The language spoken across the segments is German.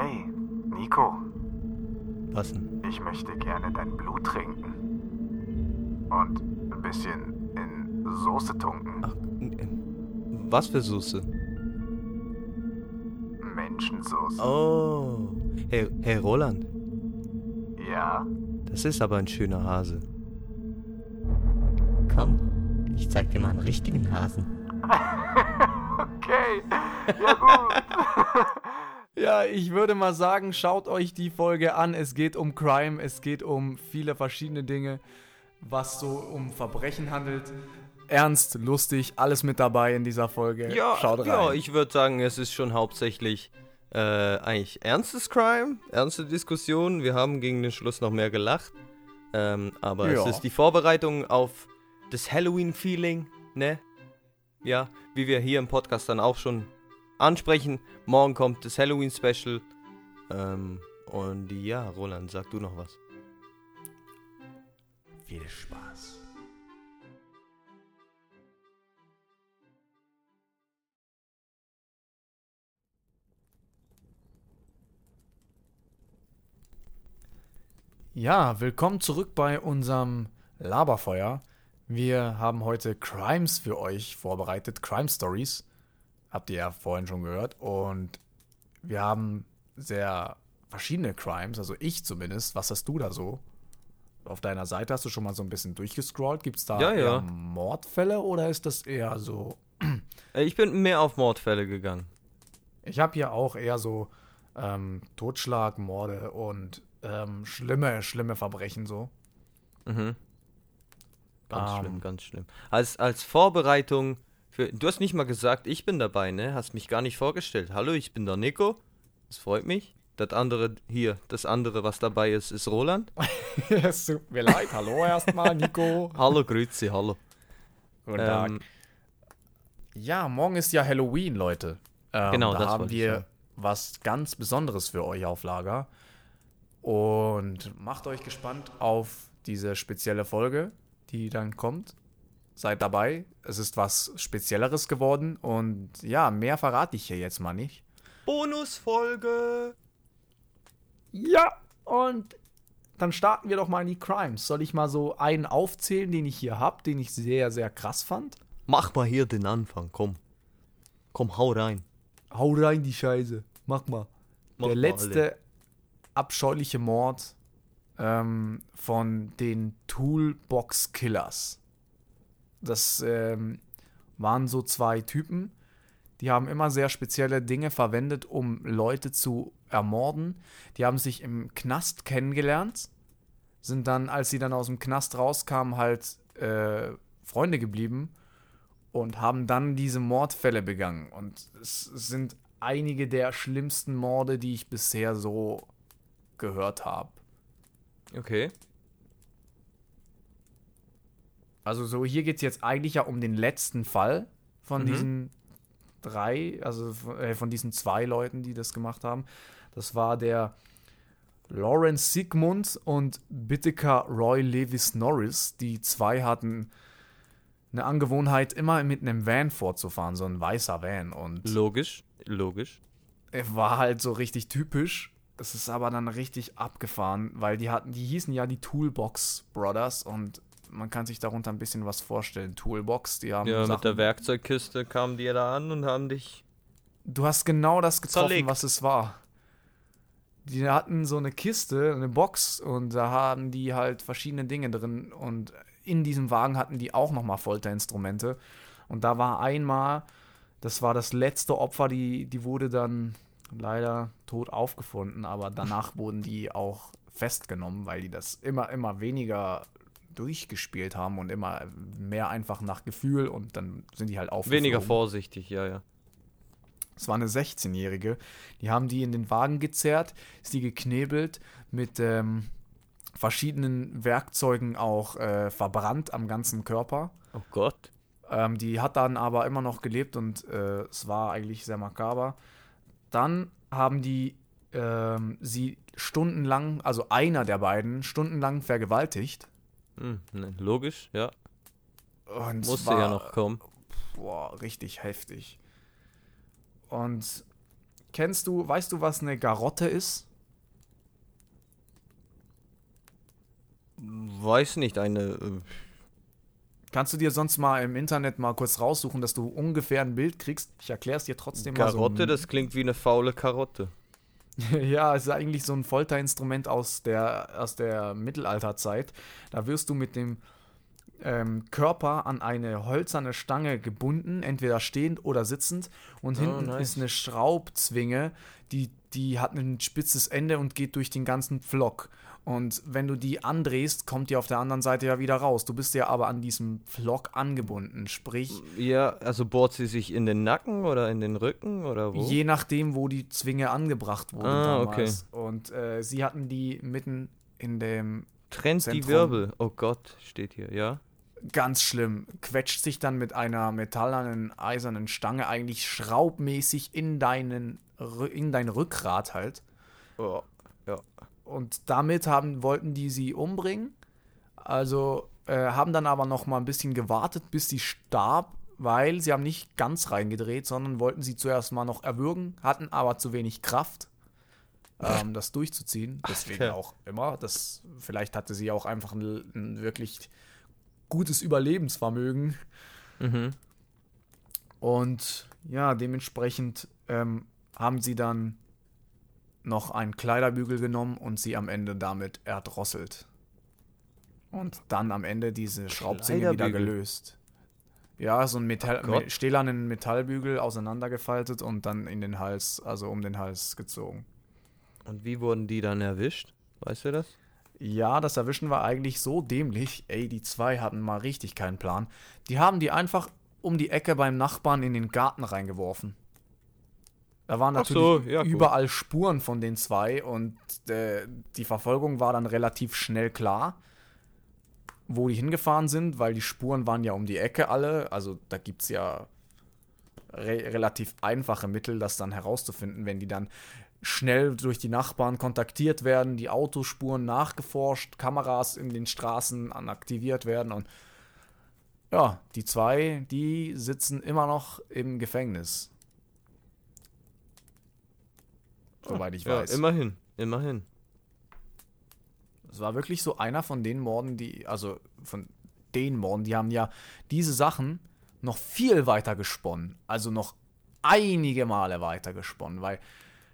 Hey, Nico, Was denn? ich möchte gerne dein Blut trinken. Und ein bisschen in Soße tunken. Ach, was für Soße? Menschensoße. Oh, Herr, Herr Roland, Ja? das ist aber ein schöner Hase. Komm, ich zeig dir mal einen richtigen Hasen. Okay. Ja gut. Ja, ich würde mal sagen, schaut euch die Folge an. Es geht um Crime, es geht um viele verschiedene Dinge, was so um Verbrechen handelt. Ernst, lustig, alles mit dabei in dieser Folge. Ja, schaut rein. ja ich würde sagen, es ist schon hauptsächlich äh, eigentlich ernstes Crime, ernste Diskussionen. Wir haben gegen den Schluss noch mehr gelacht. Ähm, aber Ja. es ist die Vorbereitung auf das Halloween-Feeling, ne? Ja, wie wir hier im Podcast dann auch schon ansprechen. Morgen kommt das Halloween-Special. Ähm, und ja, Roland, sag du noch was. Viel Spaß. Ja, willkommen zurück bei unserem Laberfeuer. Wir haben heute Crimes für euch vorbereitet, Crime Stories. Habt ihr ja vorhin schon gehört. Und wir haben sehr verschiedene Crimes, also ich zumindest. Was hast du da so? Auf deiner Seite hast du schon mal so ein bisschen durchgescrollt. Gibt es da Ja, ja. Mordfälle oder ist das eher so. Äh, ich bin mehr auf Mordfälle gegangen. Ich habe hier auch eher so ähm, Totschlag, Morde und ähm, schlimme, schlimme Verbrechen so. Mhm. Ganz Ähm. schlimm, ganz schlimm. Als, als Vorbereitung für. Du hast nicht mal gesagt, ich bin dabei, ne? Hast mich gar nicht vorgestellt. Hallo, ich bin der Nico. Das freut mich. Das andere hier, das andere, was dabei ist, ist Roland. es tut mir leid. Hallo erstmal, Nico. Hallo, Grüezi, hallo. Guten Tag. Ähm, Ja, morgen ist ja Halloween, Leute. Ähm, Genau, da das haben wir was ganz Besonderes für euch auf Lager. Und macht euch gespannt auf diese spezielle Folge, die dann kommt. Seid dabei. Es ist was Spezielleres geworden. Und ja, mehr verrate ich hier jetzt mal nicht. Bonusfolge. Ja, und dann starten wir doch mal in die Crimes. Soll ich mal so einen aufzählen, den ich hier habe, den ich sehr, sehr krass fand? Mach mal hier den Anfang, komm. Komm, hau rein. Hau rein die Scheiße. Mach mal. Mach Der mal, letzte Alter. abscheuliche Mord ähm, von den Toolbox Killers. Das ähm, waren so zwei Typen, die haben immer sehr spezielle Dinge verwendet, um Leute zu ermorden. Die haben sich im Knast kennengelernt, sind dann, als sie dann aus dem Knast rauskamen, halt äh, Freunde geblieben und haben dann diese Mordfälle begangen. Und es sind einige der schlimmsten Morde, die ich bisher so gehört habe. Okay. Also so, hier geht es jetzt eigentlich ja um den letzten Fall von Mhm. diesen drei, also von, äh, von diesen zwei Leuten, die das gemacht haben. Das war der Lawrence Sigmund und Bitteker Roy Lewis Norris. Die zwei hatten eine Angewohnheit, immer mit einem Van vorzufahren, so ein weißer Van. Und Logisch, logisch. er war halt so richtig typisch. Es ist aber dann richtig abgefahren, weil die hatten, die hießen ja die Toolbox Brothers und man kann sich darunter ein bisschen was vorstellen. Toolbox, die haben Ja, mit Sachen, der Werkzeugkiste kamen die da an und haben dich. Du hast genau das getroffen, Zerlegt. was es war. Die hatten so eine Kiste, eine Box und da haben die halt verschiedene Dinge drin und in diesem Wagen hatten die auch nochmal Folterinstrumente und da war einmal, das war das letzte Opfer, die, die wurde dann leider tot aufgefunden, aber danach wurden die auch festgenommen, weil die das immer, immer weniger durchgespielt haben und immer mehr einfach nach Gefühl und dann sind die halt aufgeflogen. Weniger vorsichtig, ja, ja. Es war eine 16-Jährige. Die haben die in den Wagen gezerrt, ist die geknebelt, mit ähm, verschiedenen Werkzeugen auch äh, verbrannt am ganzen Körper. Oh Gott. Ähm, die hat dann aber immer noch gelebt und äh, es war eigentlich sehr makaber. Dann haben die ähm, sie stundenlang, also einer der beiden, stundenlang vergewaltigt. Hm, ne, logisch, ja. Und Musste war, ja noch kommen. Boah, richtig heftig. Und kennst du, weißt du, was eine Garotte ist? Weiß nicht, eine. Äh, Kannst du dir sonst mal im Internet mal kurz raussuchen, dass du ungefähr ein Bild kriegst? Ich erkläre es dir trotzdem mal. Karotte, so das klingt wie eine faule Karotte. ja, es ist eigentlich so ein Folterinstrument aus der, aus der Mittelalterzeit. Da wirst du mit dem ähm, Körper an eine hölzerne Stange gebunden, entweder stehend oder sitzend. Und Oh, hinten nice. ist eine Schraubzwinge, die, die hat ein spitzes Ende und geht durch den ganzen Pflock. Und wenn du die andrehst, kommt die auf der anderen Seite ja wieder raus. Du bist ja aber an diesem Pflock angebunden. Sprich, Ja, also bohrt sie sich in den Nacken oder in den Rücken oder wo? Je nachdem, wo die Zwinge angebracht wurden Ah, damals. Und äh, sie hatten die mitten in dem Trennt die Zentrum. Wirbel. Oh Gott, steht hier, ja. ganz schlimm, quetscht sich dann mit einer metallenen, eisernen Stange eigentlich schraubmäßig in deinen in dein Rückgrat halt. Oh, ja. Und damit haben, wollten die sie umbringen. Also äh, haben dann aber noch mal ein bisschen gewartet, bis sie starb, weil sie haben nicht ganz reingedreht, sondern wollten sie zuerst mal noch erwürgen, hatten aber zu wenig Kraft, ähm, das durchzuziehen. Deswegen auch immer. Das, vielleicht hatte sie auch einfach ein, ein wirklich gutes Überlebensvermögen. Mhm. Und ja, dementsprechend ähm, haben sie dann noch einen Kleiderbügel genommen und sie am Ende damit erdrosselt. Und dann am Ende diese Schraubzwinge wieder gelöst. Ja, so ein Metall, me- stählernen Metallbügel auseinandergefaltet und dann in den Hals, also um den Hals gezogen. Und wie wurden die dann erwischt? Weißt du das? Ja, das Erwischen war eigentlich so dämlich. Ey, die zwei hatten mal richtig keinen Plan. Die haben die einfach um die Ecke beim Nachbarn in den Garten reingeworfen. Da waren natürlich so, ja, überall Spuren von den zwei und äh, die Verfolgung war dann relativ schnell klar, wo die hingefahren sind, weil die Spuren waren ja um die Ecke alle. Also da gibt es ja re relativ einfache Mittel, das dann herauszufinden, wenn die dann schnell durch die Nachbarn kontaktiert werden, die Autospuren nachgeforscht, Kameras in den Straßen aktiviert werden und ja, die zwei, die sitzen immer noch im Gefängnis. Soweit ich Ja, weiß. immerhin, immerhin. Es war wirklich so einer von den Morden, die, also von den Morden, die haben ja diese Sachen noch viel weiter gesponnen. Also noch einige Male weiter gesponnen, weil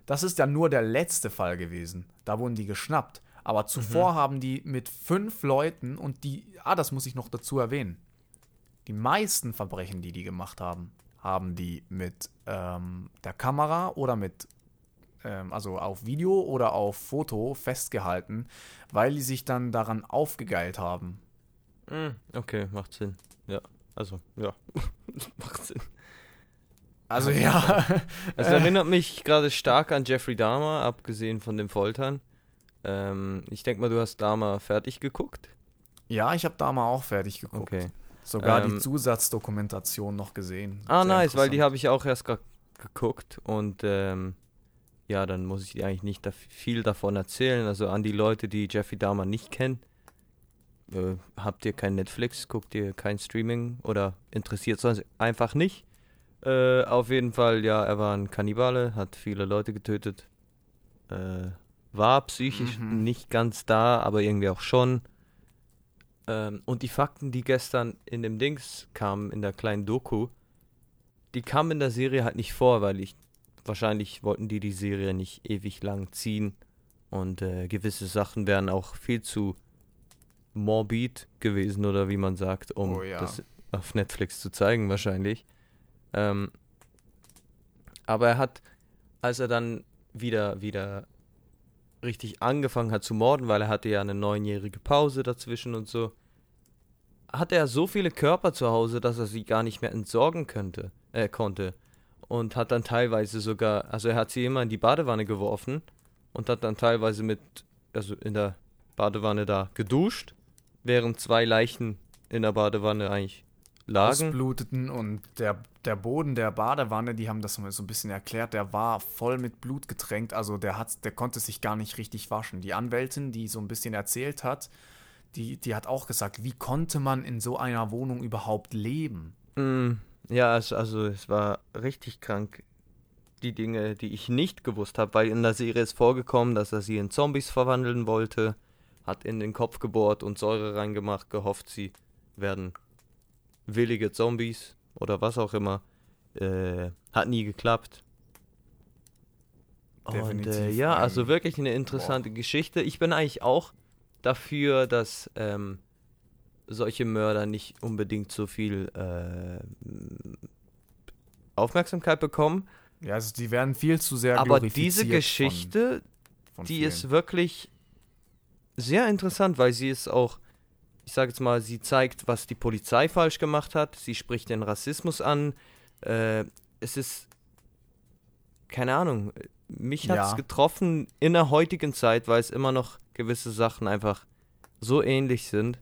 das ist ja nur der letzte Fall gewesen. Da wurden die geschnappt. Aber zuvor haben die mit fünf Leuten und die, ah, das muss ich noch dazu erwähnen. Die meisten Verbrechen, die die gemacht haben, haben die mit ähm, der Kamera oder mit also auf Video oder auf Foto festgehalten, weil die sich dann daran aufgegeilt haben. Hm, okay, macht Sinn. Ja, also, ja, macht Sinn. Also ja, Es erinnert mich gerade stark an Jeffrey Dahmer, abgesehen von dem Foltern. Ähm, ich denke mal, du hast Dahmer fertig geguckt. ja, ich habe da mal auch fertig geguckt. Okay. Sogar die Ähm, Zusatzdokumentation noch gesehen. Ah, Sehr nice, weil die habe ich auch erst gerade geguckt und ähm, ja, dann muss ich dir eigentlich nicht da viel davon erzählen. Also an die Leute, die Jeffrey Dahmer nicht kennen, äh, habt ihr kein Netflix, guckt ihr kein Streaming oder interessiert sonst einfach nicht. Äh, auf jeden Fall, ja, er war ein Kannibale, hat viele Leute getötet, äh, war psychisch Mhm. nicht ganz da, aber irgendwie auch schon. Ähm, und die Fakten, die gestern in dem Dings kamen, in der kleinen Doku, die kamen in der Serie halt nicht vor, weil ich wahrscheinlich wollten die die Serie nicht ewig lang ziehen und äh, gewisse Sachen wären auch viel zu morbid gewesen oder wie man sagt, um Oh ja. das auf Netflix zu zeigen wahrscheinlich. Ähm, aber er hat, als er dann wieder wieder richtig angefangen hat zu morden, weil er hatte ja eine neunjährige Pause dazwischen und so, hatte er so viele Körper zu Hause, dass er sie gar nicht mehr entsorgen könnte, äh, konnte. Und hat dann teilweise sogar, also er hat sie immer in die Badewanne geworfen und hat dann teilweise mit, also in der Badewanne da geduscht, während zwei Leichen in der Badewanne eigentlich lagen. ausbluteten und der, der Boden der Badewanne, die haben das mal so ein bisschen erklärt, der war voll mit Blut getränkt, also der hat, der konnte sich gar nicht richtig waschen. Die Anwältin, die so ein bisschen erzählt hat, die, die hat auch gesagt, wie konnte man in so einer Wohnung überhaupt leben? Mm, ja, es, also es war richtig krank. die Dinge, die ich nicht gewusst habe, weil in der Serie ist vorgekommen, dass er sie in Zombies verwandeln wollte, hat in den Kopf gebohrt und Säure reingemacht, gehofft, sie werden willige Zombies oder was auch immer. Äh, hat nie geklappt. Und äh, Definitiv ja, also wirklich eine interessante Geschichte. Ich bin eigentlich auch dafür, dass ähm, solche Mörder nicht unbedingt so viel äh, Aufmerksamkeit bekommen. Ja, also die werden viel zu sehr Aber diese von- Geschichte, von die vielen. ist wirklich sehr interessant, weil sie ist auch, ich sage jetzt mal, sie zeigt, was die Polizei falsch gemacht hat. Sie spricht den Rassismus an. Äh, es ist, keine Ahnung, mich hat es Ja. getroffen in der heutigen Zeit, weil es immer noch gewisse Sachen einfach so ähnlich sind.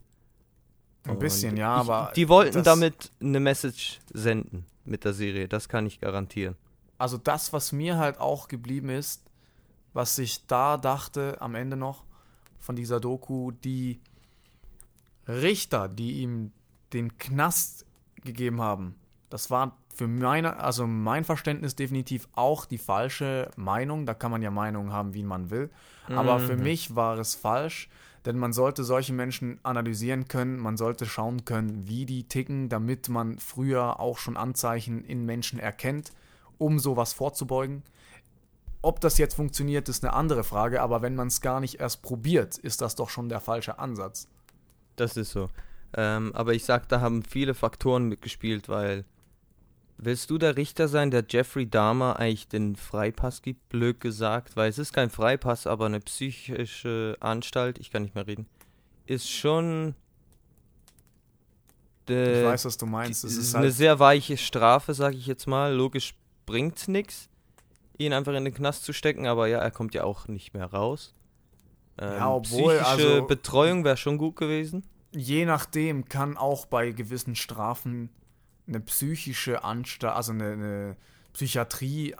Ein bisschen, Und ja, ich, aber Die wollten damit eine Message senden mit der Serie, das kann ich garantieren. also das, was mir halt auch geblieben ist, was ich da dachte am Ende noch von dieser Doku, die Richter, die ihm den Knast gegeben haben, das war für meine, also mein Verständnis definitiv auch die falsche Meinung. Da kann man ja Meinungen haben, wie man will. Aber für Mhm. mich war es falsch, denn man sollte solche Menschen analysieren können, man sollte schauen können, wie die ticken, damit man früher auch schon Anzeichen in Menschen erkennt, um sowas vorzubeugen. Ob das jetzt funktioniert, ist eine andere Frage, aber wenn man es gar nicht erst probiert, ist das doch schon der falsche Ansatz. Das ist so. Ähm, aber ich sag, da haben viele Faktoren mitgespielt, weil willst du der Richter sein, der Jeffrey Dahmer eigentlich den Freipass gibt, blöd gesagt, weil es ist kein Freipass, aber eine psychische Anstalt, ich kann nicht mehr reden, ist schon Ich äh, weiß, was du meinst. Es ist eine halt, sehr weiche Strafe, sag ich jetzt mal. Logisch bringt's nix, ihn einfach in den Knast zu stecken, aber ja, er kommt ja auch nicht mehr raus. Ähm, Ja, obwohl, psychische also- Betreuung wäre schon gut gewesen. je nachdem kann auch bei gewissen Strafen eine psychische Anstalt, also eine, eine Psychiatrie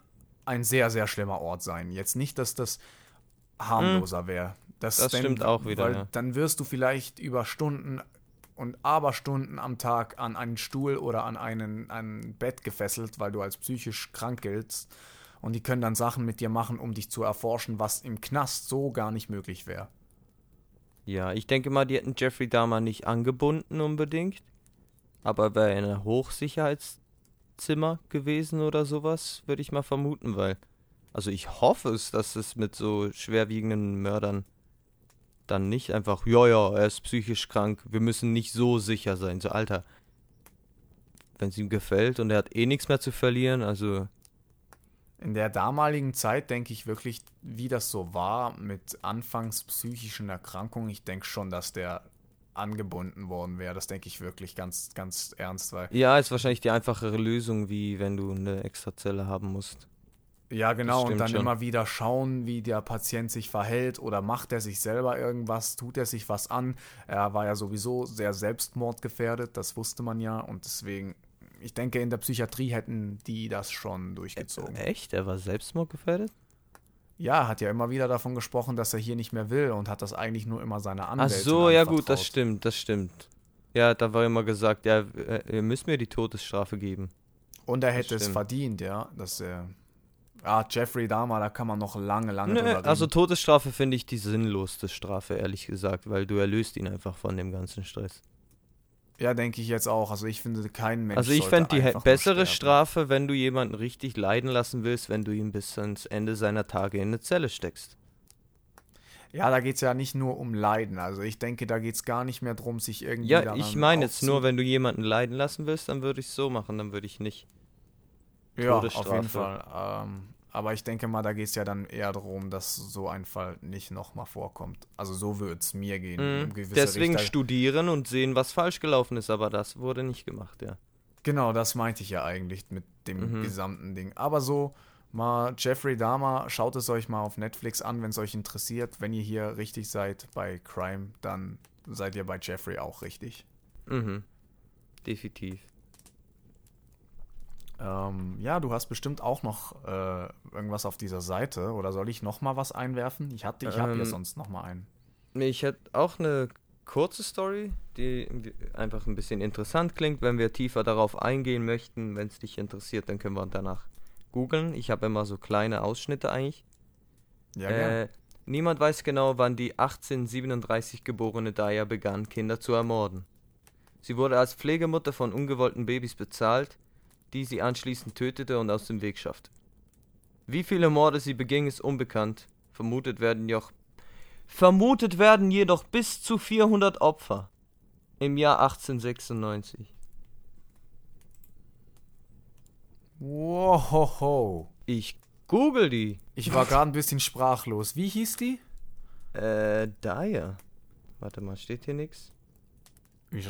ein sehr, sehr schlimmer Ort sein. Jetzt nicht, dass das harmloser wäre. Das stimmt auch wieder, Weil ja. dann wirst du vielleicht über Stunden und Aberstunden am Tag an einen Stuhl oder an einen, ein Bett gefesselt, weil du als psychisch krank giltst. Und die können dann Sachen mit dir machen, um dich zu erforschen, was im Knast so gar nicht möglich wäre. Ja, ich denke mal, die hätten Jeffrey Dahmer nicht angebunden unbedingt. Aber wäre in einem Hochsicherheitszimmer gewesen oder sowas, würde ich mal vermuten, weil. Also ich hoffe es, dass es mit so schwerwiegenden Mördern dann nicht einfach, ja, ja, er ist psychisch krank, wir müssen nicht so sicher sein. So, Alter, wenn es ihm gefällt und er hat eh nichts mehr zu verlieren, also In der damaligen Zeit denke ich wirklich, wie das so war mit anfangs psychischen Erkrankungen, ich denke schon, dass der angebunden worden wäre. Das denke ich wirklich ganz, ganz ernst, weil ja, ist wahrscheinlich die einfachere Lösung, wie wenn du eine extra Zelle haben musst. ja genau und dann schon. immer wieder schauen, wie der Patient sich verhält oder macht er sich selber irgendwas, tut er sich was an. Er war ja sowieso sehr selbstmordgefährdet, das wusste man ja und deswegen ich denke, in der Psychiatrie hätten die das schon durchgezogen. Echt? Er war selbstmordgefährdet? Ja, hat ja immer wieder davon gesprochen, dass er hier nicht mehr will und hat das eigentlich nur immer seiner Ach Anwältin so, ja gut, das stimmt, das stimmt. Ja, da war immer gesagt, ja, äh, ihr müsst mir die Todesstrafe geben. Und er hätte es verdient, ja. Dass er. Ah, Jeffrey Dahmer, da kann man noch lange, lange Nö, drüber reden. also Todesstrafe finde ich die sinnlosste Strafe, ehrlich gesagt, weil du erlöst ihn einfach von dem ganzen Stress. Ja, denke ich jetzt auch. Also ich finde, kein Mensch also ich fände die bessere. Strafe, wenn du jemanden richtig leiden lassen willst, wenn du ihn bis ans Ende seiner Tage in eine Zelle steckst. Ja, da geht es ja nicht nur um Leiden. Also ich denke, da geht es gar nicht mehr drum, sich irgendwie Ja, ich meine jetzt nur, wenn du jemanden leiden lassen willst, dann würde ich es so machen, dann würde ich nicht. Ja, auf jeden Fall. Ähm, aber ich denke mal, da geht es ja dann eher darum, dass so ein Fall nicht nochmal vorkommt. Also so würde es mir gehen. Mhm. Deswegen Richter- studieren und sehen, was falsch gelaufen ist, aber das wurde nicht gemacht, ja. Genau, das meinte ich ja eigentlich mit dem Mhm. gesamten Ding. Aber so, mal Jeffrey Dahmer, schaut es euch mal auf Netflix an, wenn es euch interessiert. Wenn ihr hier richtig seid bei Crime, dann seid ihr bei Jeffrey auch richtig. Mhm. Definitiv. Ähm, ja, du hast bestimmt auch noch äh, irgendwas auf dieser Seite. Oder soll ich noch mal was einwerfen? Ich hatte, ich habe Ähm, hier sonst noch mal einen. Ich hätte auch eine kurze Story, die einfach ein bisschen interessant klingt. Wenn wir tiefer darauf eingehen möchten, wenn es dich interessiert, dann können wir danach googeln. Ich habe immer so kleine Ausschnitte eigentlich. Ja, äh, niemand weiß genau, wann die 1837 geborene Daya begann, Kinder zu ermorden. Sie wurde als Pflegemutter von ungewollten Babys bezahlt, die sie anschließend tötete und aus dem Weg schaffte. Wie viele Morde sie beging, ist unbekannt. Vermutet werden jedoch, vermutet werden jedoch bis zu 400 Opfer im Jahr 1896. Wow. Ich google die. Ich war gerade ein bisschen sprachlos. Wie hieß die? Äh, Daya. Warte mal, steht hier nichts?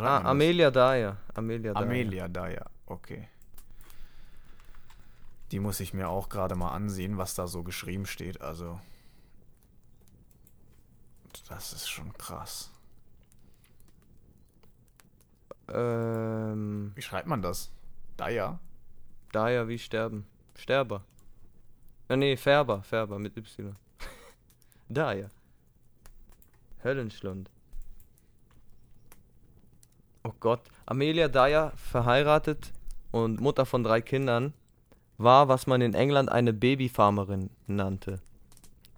Ah? Amelia Daya. Amelia Daya. Amelia Daya, okay. Die muss ich mir auch gerade mal ansehen, was da so geschrieben steht. Also, das ist schon krass. Ähm, Wie schreibt man das? Daya? Daya wie sterben. Sterber. Ah, nee, Färber. Färber mit Y. Daya. Höllenschlund. Oh Gott. Amelia Daya, verheiratet und Mutter von drei Kindern, war, was man in England eine Babyfarmerin nannte.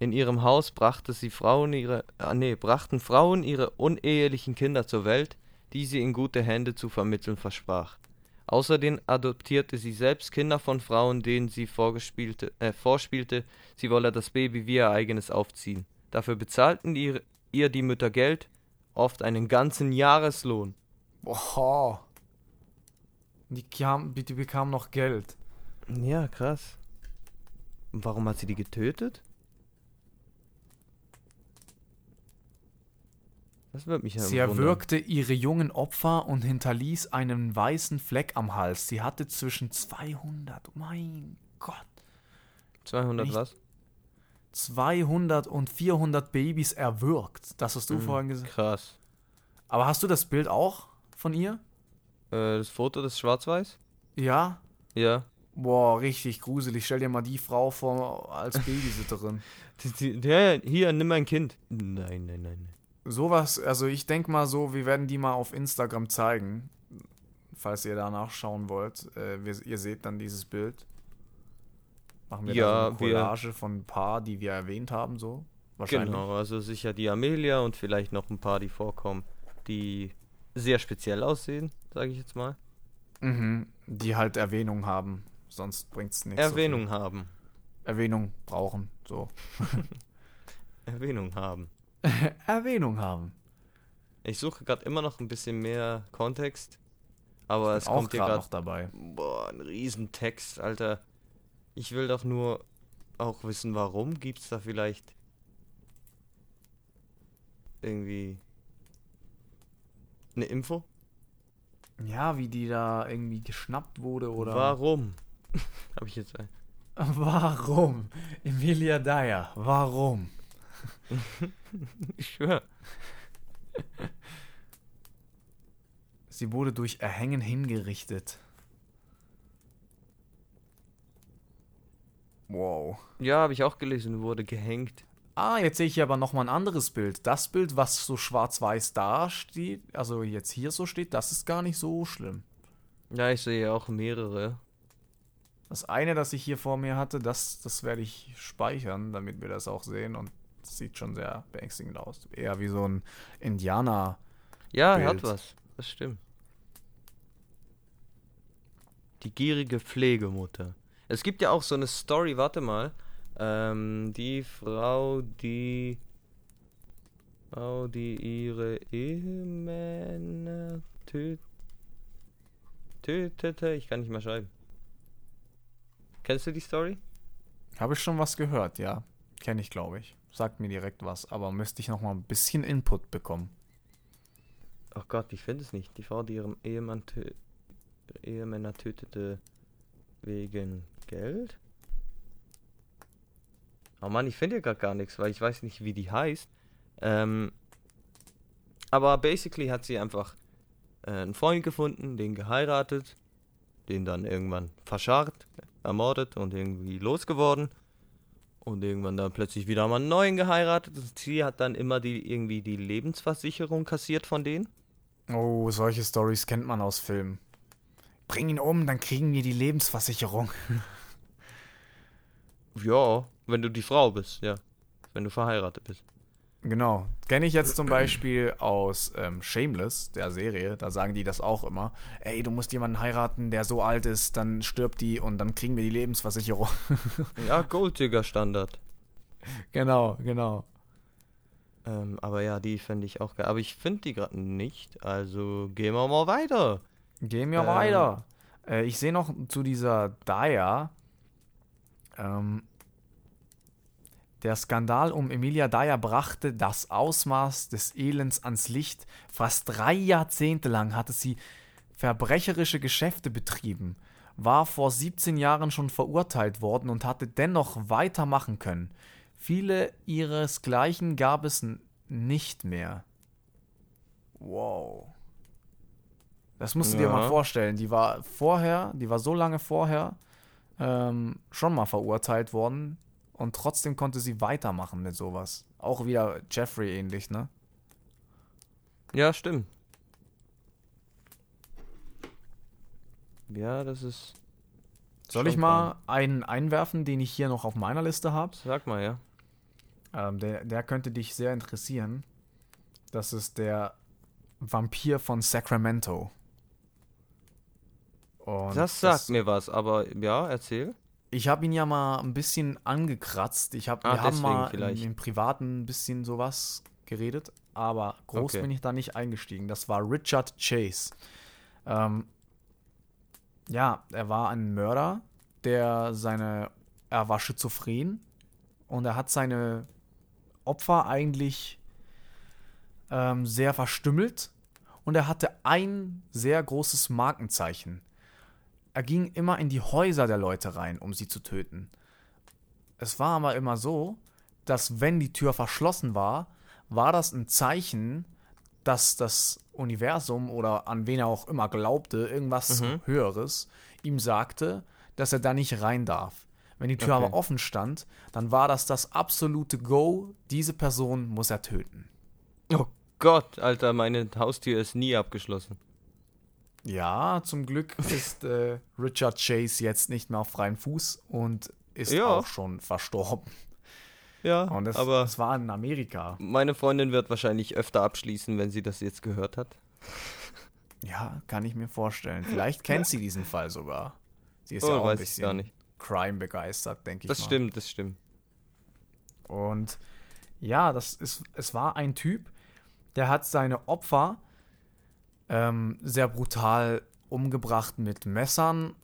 In ihrem Haus brachte Frauen ihre, ah, nee, brachten Frauen ihre unehelichen Kinder zur Welt, die sie in gute Hände zu vermitteln versprach. Außerdem adoptierte sie selbst Kinder von Frauen, denen sie äh, vorspielte, sie wolle das Baby wie ihr eigenes aufziehen. Dafür bezahlten ihr, ihr die Mütter Geld, oft einen ganzen Jahreslohn. Boah. Die, kam, die bekam noch Geld. Ja, krass. Und warum hat sie die getötet? Das wird mich ja Sie erwürgte ihre jungen Opfer und hinterließ einen weißen Fleck am Hals. Sie hatte zwischen 200, mein Gott, 200 nicht- was? 200 und 400 Babys erwürgt. Das hast du Mhm. vorhin gesagt. Krass. Aber hast du das Bild auch von ihr? Äh, das Foto des Schwarz-Weiß? Ja? Ja. Boah, richtig gruselig. Stell dir mal die Frau vor als Babysitterin. Ja, hier, nimm mein Kind. Nein, nein, nein. Sowas, also ich denke mal so, wir werden die mal auf Instagram zeigen. Falls ihr danach schauen wollt. Äh, wir, ihr seht dann dieses Bild. Machen wir Ja, da eine wir- Collage von ein paar, die wir erwähnt haben, so. Wahrscheinlich. Genau, also sicher die Amelia und vielleicht noch ein paar, die vorkommen, die sehr speziell aussehen, sage ich jetzt mal. Mhm. Die halt Erwähnung haben. Sonst bringt's nichts. so Erwähnung viel. haben. Erwähnung brauchen. So. Erwähnung haben. Erwähnung haben. Ich suche gerade immer noch ein bisschen mehr Kontext, aber es kommt hier gerade gerade noch dabei. Boah, ein Riesentext, Alter. Ich will doch nur auch wissen, warum gibt's da vielleicht irgendwie eine Info? Ja, wie die da irgendwie geschnappt wurde oder. Warum? Habe ich jetzt ein. Warum? Emilia Dyer, warum? Ich schwör. Sie wurde durch Erhängen hingerichtet. Wow. Ja, habe ich auch gelesen, wurde gehängt. Ah, jetzt sehe ich hier aber nochmal ein anderes Bild. Das Bild, was so schwarz-weiß da steht, also jetzt hier so steht, das ist gar nicht so schlimm. Ja, ich sehe auch mehrere. Das eine, das ich hier vor mir hatte, das, das werde ich speichern, damit wir das auch sehen. Und das sieht schon sehr beängstigend aus. Eher wie so ein Indianer. Ja, Bild. hat was. Das stimmt. Die gierige Pflegemutter. Es gibt ja auch so eine Story, warte mal. Ähm, die Frau, die. Frau, die ihre Ehemänner tö tötete. Ich kann nicht mal schreiben. Kennst du die Story? Habe ich schon was gehört, ja. Kenne ich, glaube ich. Sagt mir direkt was, aber müsste ich nochmal ein bisschen Input bekommen. Ach Gott, ich finde es nicht. Die Frau, die ihrem Ehemann tö Ehemänner tötete wegen Geld? Oh Mann, ich finde hier gerade gar nichts, weil ich weiß nicht, wie die heißt. Ähm, aber basically hat sie einfach äh, einen Freund gefunden, den geheiratet, den dann irgendwann verscharrt, ermordet und irgendwie losgeworden. Und irgendwann dann plötzlich wieder mal einen neuen geheiratet. Und sie hat dann immer die irgendwie die Lebensversicherung kassiert von denen. Oh, solche Stories kennt man aus Filmen. Bring ihn um, dann kriegen wir die Lebensversicherung. Ja, wenn du die Frau bist, ja. Wenn du verheiratet bist. Genau. Kenne ich jetzt zum Beispiel aus ähm, Shameless, der Serie. Da sagen die das auch immer. Ey, du musst jemanden heiraten, der so alt ist, dann stirbt die und dann kriegen wir die Lebensversicherung. Ja, Golddigger-Standard. genau, genau. Ähm, aber ja, die finde ich auch geil. Aber ich finde die gerade nicht. Also gehen wir mal weiter. Gehen wir Ähm. weiter. Äh, ich sehe noch zu dieser Daya. Ähm, der Skandal um Emilia Dyer brachte das Ausmaß des Elends ans Licht. Fast drei Jahrzehnte lang hatte sie verbrecherische Geschäfte betrieben, war vor 17 Jahren schon verurteilt worden und hatte dennoch weitermachen können. Viele ihresgleichen gab es nicht mehr. Wow. Das musst du dir Ja. mal vorstellen. Die war vorher, die war so lange vorher ähm, schon mal verurteilt worden und trotzdem konnte sie weitermachen mit sowas. Auch wieder Jeffrey ähnlich, ne? Ja, stimmt. Ja, das ist. Soll ich mal einen einwerfen, den ich hier noch auf meiner Liste habe? Sag mal, ja. Ähm, der, der könnte dich sehr interessieren. Das ist der Vampir von Sacramento. Und das sagt mir was, aber ja, erzähl. Ich habe ihn ja mal ein bisschen angekratzt. Ich hab, Ah, wir haben mal im, vielleicht. im Privaten ein bisschen sowas geredet, aber groß Okay. bin ich da nicht eingestiegen. Das war Richard Chase. Ähm, ja, er war ein Mörder, der seine, er war schizophren und er hat seine Opfer eigentlich ähm, sehr verstümmelt und er hatte ein sehr großes Markenzeichen. Er ging immer in die Häuser der Leute rein, um sie zu töten. Es war aber immer so, dass wenn die Tür verschlossen war, war das ein Zeichen, dass das Universum oder an wen er auch immer glaubte, irgendwas Mhm. Höheres, ihm sagte, dass er da nicht rein darf. Wenn die Tür Okay. aber offen stand, dann war das das absolute Go, diese Person muss er töten. Oh Gott, Alter, meine Haustür ist nie abgeschlossen. Ja, zum Glück ist äh, Richard Chase jetzt nicht mehr auf freiem Fuß und ist Ja. auch schon verstorben. Ja, Und das, aber das war in Amerika. meine Freundin wird wahrscheinlich öfter abschließen, wenn sie das jetzt gehört hat. Ja, kann ich mir vorstellen. Vielleicht kennt sie diesen Fall sogar. Sie ist Oh, ja auch ein bisschen. Crime begeistert, denke ich Das mal. stimmt, das stimmt. Und ja, das ist, es war ein Typ, der hat seine Opfer ähm, sehr brutal umgebracht mit Messern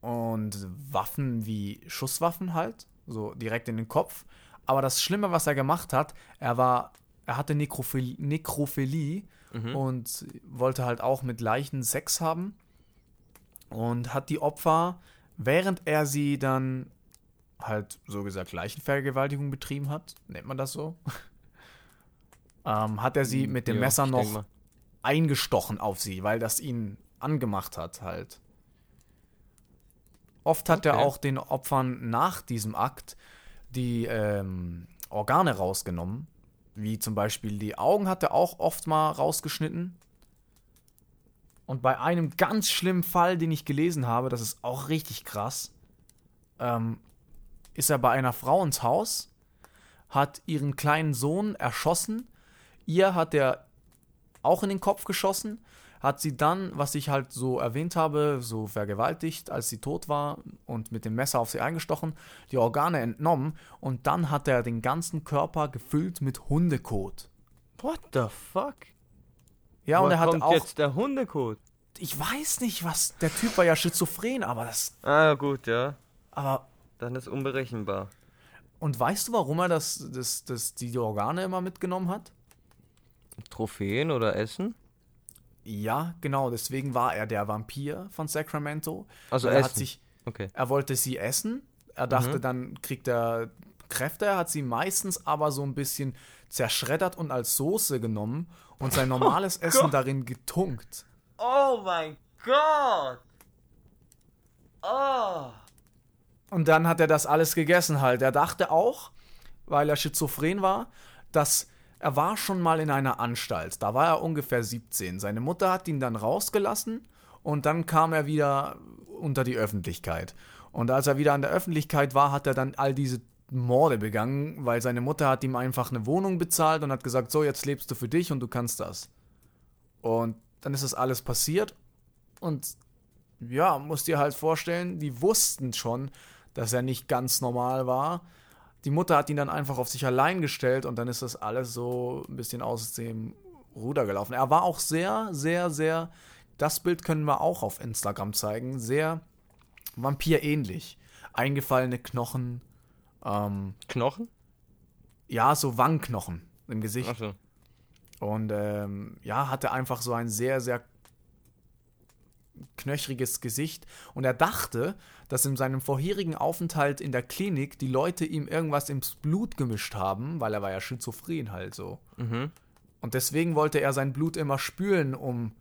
und Waffen wie Schusswaffen halt, so direkt in den Kopf. Aber das Schlimme, was er gemacht hat, er war, er hatte Nekrophilie, Nekrophilie Mhm. und wollte halt auch mit Leichen Sex haben und hat die Opfer, während er sie dann halt so gesagt Leichenvergewaltigung betrieben hat, nennt man das so, ähm, hat er sie mit dem Ja, Messer noch. Eingestochen auf sie, weil das ihn angemacht hat halt. Oft hat er Okay. auch den Opfern nach diesem Akt die ähm, Organe rausgenommen, wie zum Beispiel die Augen hat er auch oft mal rausgeschnitten. Und bei einem ganz schlimmen Fall, den ich gelesen habe, das ist auch richtig krass, ähm, ist er bei einer Frau ins Haus, hat ihren kleinen Sohn erschossen, ihr hat er auch in den Kopf geschossen, hat sie dann, was ich halt so erwähnt habe, so vergewaltigt, als sie tot war und mit dem Messer auf sie eingestochen, die Organe entnommen und dann hat er den ganzen Körper gefüllt mit Hundekot. What the fuck? Ja, und Woher er hat kommt auch, jetzt der Hundekot? ich weiß nicht, was, der Typ war ja schizophren, aber das, Ah, gut, ja. aber, Dann ist unberechenbar. und weißt du, warum er das, das, das, die Organe immer mitgenommen hat? Trophäen oder Essen? Ja, genau, deswegen war er der Vampir von Sacramento. Also er Essen. hat sich, Okay. er wollte sie essen. Er dachte, Mhm. dann kriegt er Kräfte. Er hat sie meistens aber so ein bisschen zerschreddert und als Soße genommen und sein normales Essen Gott. darin getunkt. Oh mein Gott! Oh! Und dann hat er das alles gegessen halt. Er dachte auch, weil er schizophren war, dass er war schon mal in einer Anstalt. Da war er ungefähr 17. Seine Mutter hat ihn dann rausgelassen und dann kam er wieder unter die Öffentlichkeit. Und als er wieder an der Öffentlichkeit war, hat er dann all diese Morde begangen, weil seine Mutter hat ihm einfach eine Wohnung bezahlt und hat gesagt, so, jetzt lebst du für dich und du kannst das. Und dann ist das alles passiert und ja, musst dir halt vorstellen, die wussten schon, dass er nicht ganz normal war. Die Mutter hat ihn dann einfach auf sich allein gestellt und dann ist das alles so ein bisschen aus dem Ruder gelaufen. Er war auch sehr, sehr, sehr, das Bild können wir auch auf Instagram zeigen, sehr vampirähnlich. Eingefallene Knochen, ähm, Knochen? ja, so Wangenknochen im Gesicht. Achso. Und ähm, ja, hatte einfach so ein sehr, sehr knöchriges Gesicht. Und er dachte, dass in seinem vorherigen Aufenthalt in der Klinik die Leute ihm irgendwas ins Blut gemischt haben, weil er war ja schizophren halt so. Mhm. Und deswegen wollte er sein Blut immer spülen, um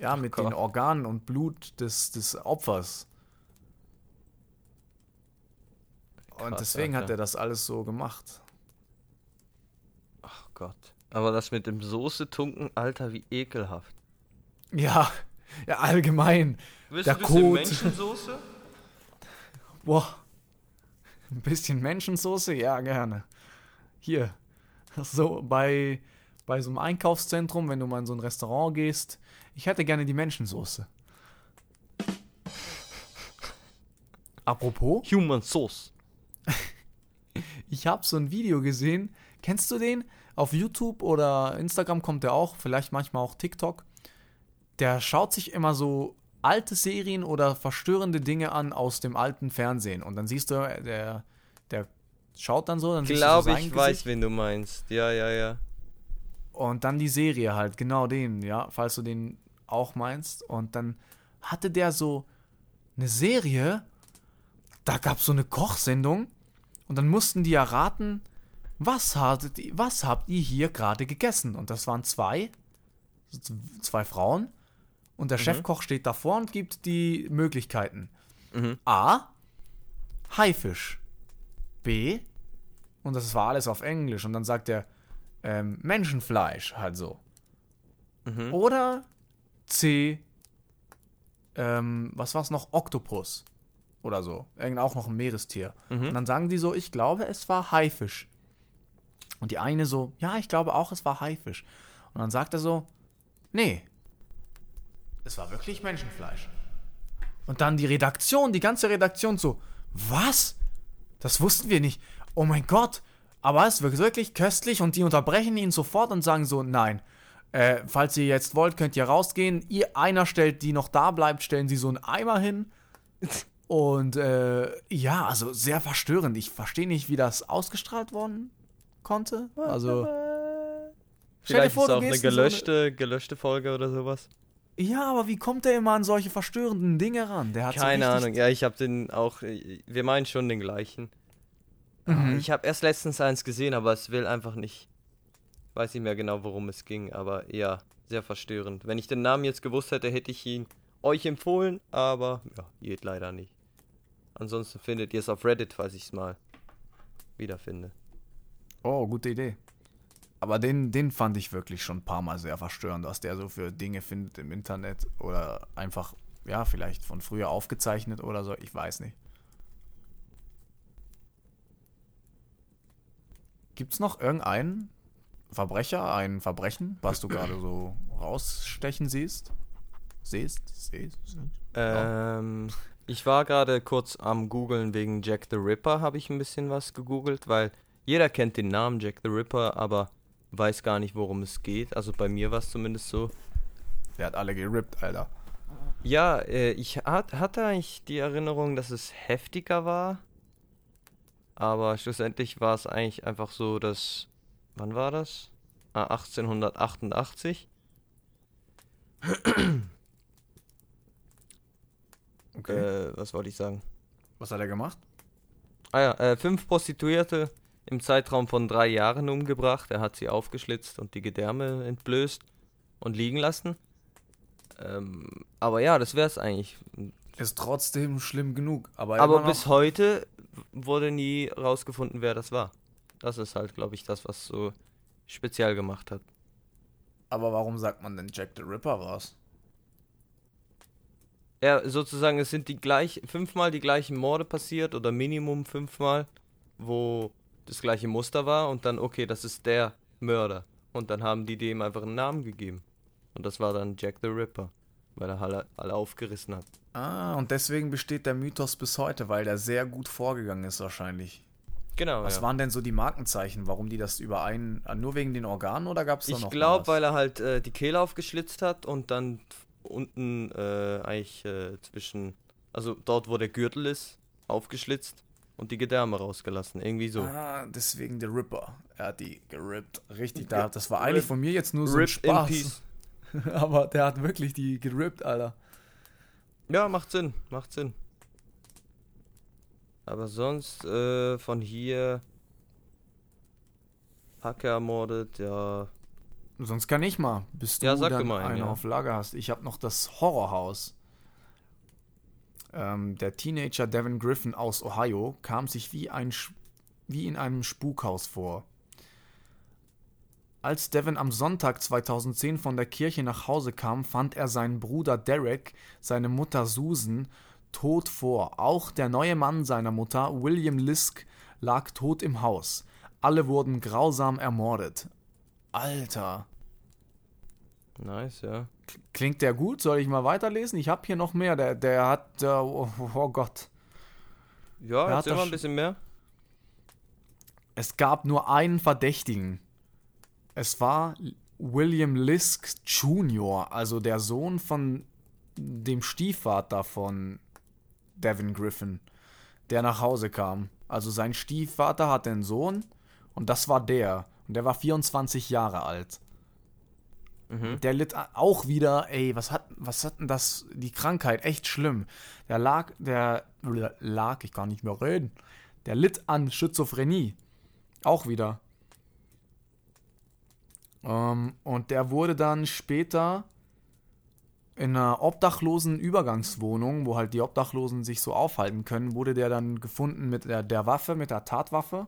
ja, mit Gott. den Organen und Blut des, des Opfers. Und Krass, deswegen hat Alter. er das alles so gemacht. Ach Gott. Aber das mit dem Soße tunken, Alter, wie ekelhaft. Ja, ja, allgemein. Willst Der du ein bisschen Kot. Menschensoße? Boah. Ein bisschen Menschensoße? Ja, gerne. Hier. So, bei, bei so einem Einkaufszentrum, wenn du mal in so ein Restaurant gehst, ich hätte gerne die Menschensoße. Apropos, Human Sauce. ich habe so ein Video gesehen. Kennst du den? Auf YouTube oder Instagram kommt der auch, vielleicht manchmal auch TikTok. Der schaut sich immer so alte Serien oder verstörende Dinge an aus dem alten Fernsehen. Und dann siehst du, der, der schaut dann so, dann Glaube ich weiß, Gesicht. wen du meinst. Ja, ja, ja. Und dann die Serie halt, genau den, ja, falls du den auch meinst. Und dann hatte der so eine Serie, da gab es so eine Kochsendung und dann mussten die erraten, was, hattet, was habt ihr hier gerade gegessen? Und das waren zwei, zwei Frauen. Und der Chefkoch steht davor und gibt die Möglichkeiten. Mhm. A. Haifisch. B. Und das war alles auf Englisch. Und dann sagt er ähm, Menschenfleisch, halt so. Mhm. Oder C. Ähm, was war's noch? Oktopus. Oder so. Irgend auch noch ein Meerestier. Mhm. Und dann sagen die so, ich glaube, es war Haifisch. Und die eine so, ja, ich glaube auch, es war Haifisch. Und dann sagt er so, nee, es war wirklich Menschenfleisch. Und dann die Redaktion, die ganze Redaktion so, was? Das wussten wir nicht. Oh mein Gott. Aber es wirkt wirklich köstlich und die unterbrechen ihn sofort und sagen so, nein. Äh, falls ihr jetzt wollt, könnt ihr rausgehen. Ihr einer stellt, die noch da bleibt, stellen sie so einen Eimer hin. Und äh, ja, also sehr verstörend. Ich verstehe nicht, wie das ausgestrahlt worden konnte. Also, Stell dir Vielleicht vor, ist auch eine in so eine- gelöschte, gelöschte Folge oder sowas. Ja, aber wie kommt der immer an solche verstörenden Dinge ran? Der hat Keine so Ahnung. Ja, ich habe den auch. äh, Wir meinen schon den gleichen. Mhm. Ich habe erst letztens eins gesehen, aber es will einfach nicht. Weiß nicht mehr genau, worum es ging, aber ja, sehr verstörend. Wenn ich den Namen jetzt gewusst hätte, hätte ich ihn euch empfohlen, aber ja, geht leider nicht. Ansonsten findet ihr es auf Reddit, falls ich es mal wiederfinde. Oh, gute Idee. Aber den, den fand ich wirklich schon ein paar Mal sehr verstörend, was der so für Dinge findet im Internet oder einfach, ja, vielleicht von früher aufgezeichnet oder so, ich weiß nicht. Gibt's noch irgendeinen Verbrecher, ein Verbrechen, was du gerade so rausstechen siehst? Siehst? Siehst? Ähm, ich war gerade kurz am googeln wegen Jack the Ripper, habe ich ein bisschen was gegoogelt, weil jeder kennt den Namen Jack the Ripper, aber weiß gar nicht, worum es geht. Also bei mir war es zumindest so. Der hat alle gerippt, Alter. Ja, äh, ich hat, hatte eigentlich die Erinnerung, dass es heftiger war. Aber schlussendlich war es eigentlich einfach so, dass. Wann war das? Ah, 1888. Okay. Äh, was wollte ich sagen? was hat er gemacht? Ah ja, äh, fünf Prostituierte im Zeitraum von drei Jahren umgebracht. Er hat sie aufgeschlitzt und die Gedärme entblößt und liegen lassen. Ähm, aber ja, das wäre es eigentlich. Ist trotzdem schlimm genug. Aber, Aber bis heute wurde nie rausgefunden, wer das war. Das ist halt, glaube ich, das, was so speziell gemacht hat. aber warum sagt man denn Jack the Ripper was? er sozusagen, es sind die gleich, fünfmal die gleichen Morde passiert oder Minimum fünfmal, wo das gleiche Muster war und dann, okay, das ist der Mörder. Und dann haben die dem einfach einen Namen gegeben. Und das war dann Jack the Ripper, weil er alle, alle aufgerissen hat. Ah, und deswegen besteht der Mythos bis heute, weil der sehr gut vorgegangen ist wahrscheinlich. Genau. Was ja. waren denn so die Markenzeichen, warum die das überein, nur wegen den Organen oder gab es da noch Ich glaube, weil er halt äh, die Kehle aufgeschlitzt hat und dann unten äh, eigentlich äh, zwischen, also dort, wo der Gürtel ist, aufgeschlitzt und die Gedärme rausgelassen. Irgendwie so. Ah, deswegen der Ripper. Er hat die gerippt. Richtig, da, das war eigentlich von mir jetzt nur so ein Rip Spaß. Peace. Aber der hat wirklich die gerippt, Alter. Ja, macht Sinn, macht Sinn. Aber sonst äh, von hier Hacke ermordet, ja. Sonst kann ich mal, bis du Ja, sag dann mal einen, einen ja. auf Lager hast. Ich habe noch das Horrorhaus. Ähm, der Teenager Devin Griffin aus Ohio kam sich wie, ein, wie in einem Spukhaus vor. Als Devin am Sonntag 2010 von der Kirche nach Hause kam, fand er seinen Bruder Derek, seine Mutter Susan, tot vor. Auch der neue Mann seiner Mutter, William Lisk, lag tot im Haus. Alle wurden grausam ermordet. Alter. Nice, ja. Klingt der gut? Soll ich mal weiterlesen? Ich habe hier noch mehr. Der, der hat. Äh, oh, oh Gott. Ja, Er hat erzähl mal ein sch- bisschen mehr. Es gab nur einen Verdächtigen. Es war William Lisk Jr., also der Sohn von dem Stiefvater von Devin Griffin, der nach Hause kam. Also sein Stiefvater hatte einen Sohn und das war der. Und der war 24 Jahre alt. Mhm. Der litt auch wieder, ey, was hat, was hat denn das, die Krankheit, echt schlimm. Der lag, der lag, ich kann nicht mehr reden. Der litt an Schizophrenie. Auch wieder. Ähm, und der wurde dann später in einer obdachlosen Übergangswohnung, wo halt die Obdachlosen sich so aufhalten können, wurde der dann gefunden mit der, der Waffe, mit der Tatwaffe.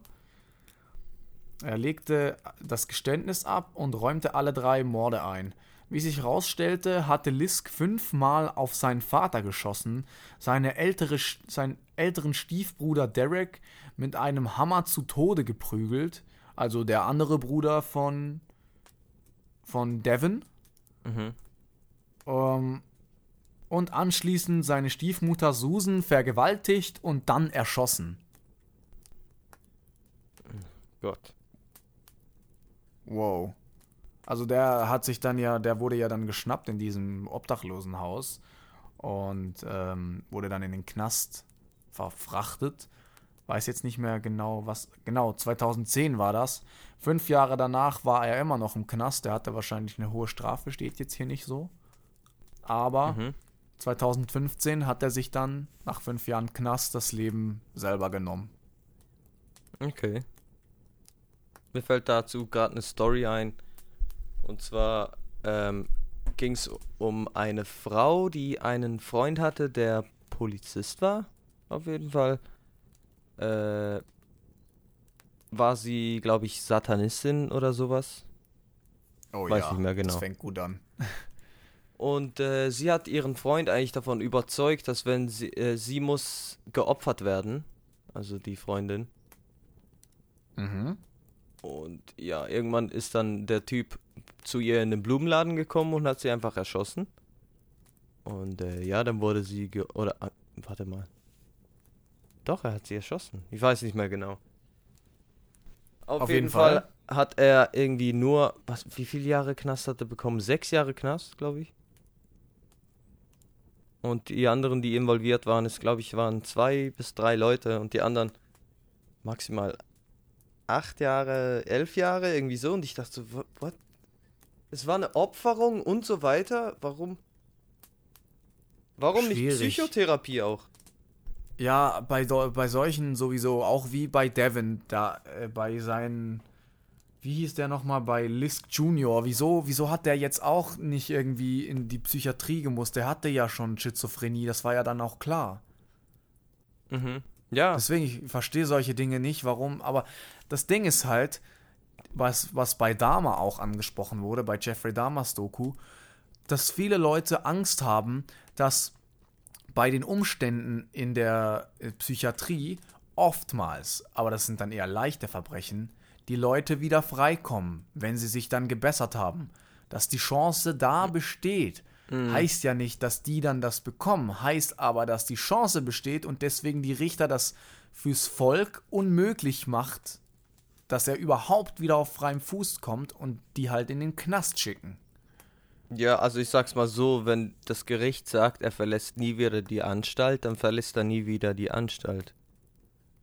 Er legte das Geständnis ab und räumte alle drei Morde ein. Wie sich herausstellte, hatte Lisk fünfmal auf seinen Vater geschossen, seine ältere, seinen älteren Stiefbruder Derek mit einem Hammer zu Tode geprügelt, also der andere Bruder von, von Devin, Mhm. ähm, und anschließend seine Stiefmutter Susan vergewaltigt und dann erschossen. Gott. Wow. Also der hat sich dann ja, der wurde ja dann geschnappt in diesem Obdachlosenhaus und ähm, wurde dann in den Knast verfrachtet. Weiß jetzt nicht mehr genau, was. Genau, 2010 war das. Fünf Jahre danach war er immer noch im Knast. Der hatte wahrscheinlich eine hohe Strafe, steht jetzt hier nicht so. Aber Mhm. 2015 hat er sich dann nach fünf Jahren Knast das Leben selber genommen. Okay. Mir fällt dazu gerade eine Story ein. Und zwar ähm, ging es um eine Frau, die einen Freund hatte, der Polizist war. Auf jeden Fall. Äh, war sie, glaube ich, Satanistin oder sowas. Oh Weiß nicht mehr genau. Das fängt gut an. Und äh, sie hat ihren Freund eigentlich davon überzeugt, dass wenn sie, äh, sie muss geopfert werden, also die Freundin. Mhm. Und ja, irgendwann ist dann der Typ zu ihr in den Blumenladen gekommen und hat sie einfach erschossen. Und äh, ja, dann wurde sie ge oder ah, warte mal. Doch, er hat sie erschossen. Ich weiß nicht mehr genau. Auf, Auf jeden, jeden Fall. Fall. hat er irgendwie nur was wie viele Jahre Knast hat er bekommen? Sechs Jahre Knast, glaube ich. Und die anderen, die involviert waren, es glaube ich, waren zwei bis drei Leute und die anderen maximal acht Jahre, elf Jahre, irgendwie so. Und ich dachte so, what? Es war eine Opferung und so weiter. Warum? Warum nicht Schwierig. Psychotherapie auch? Ja, bei, bei solchen sowieso, auch wie bei Devin, da äh, bei seinen, wie hieß der nochmal, bei Lisk Junior, wieso, wieso hat der jetzt auch nicht irgendwie in die Psychiatrie gemusst? Der hatte ja schon Schizophrenie, das war ja dann auch klar. Mhm. Ja. Deswegen, ich verstehe solche Dinge nicht, warum, aber das Ding ist halt, was, was bei Dahmer auch angesprochen wurde, bei Jeffrey Dahmers Doku, dass viele Leute Angst haben, dass bei den Umständen in der äh, Psychiatrie oftmals, aber das sind dann eher leichte Verbrechen, die Leute wieder freikommen, wenn sie sich dann gebessert haben. Dass die Chance da besteht, heißt ja nicht, dass die dann das bekommen, heißt aber, dass die Chance besteht und deswegen die Richter das fürs Volk unmöglich macht, dass er überhaupt wieder auf freiem Fuß kommt und die halt in den Knast schicken. Ja, also ich sag's mal so, wenn das Gericht sagt, er verlässt nie wieder die Anstalt, dann verlässt er nie wieder die Anstalt.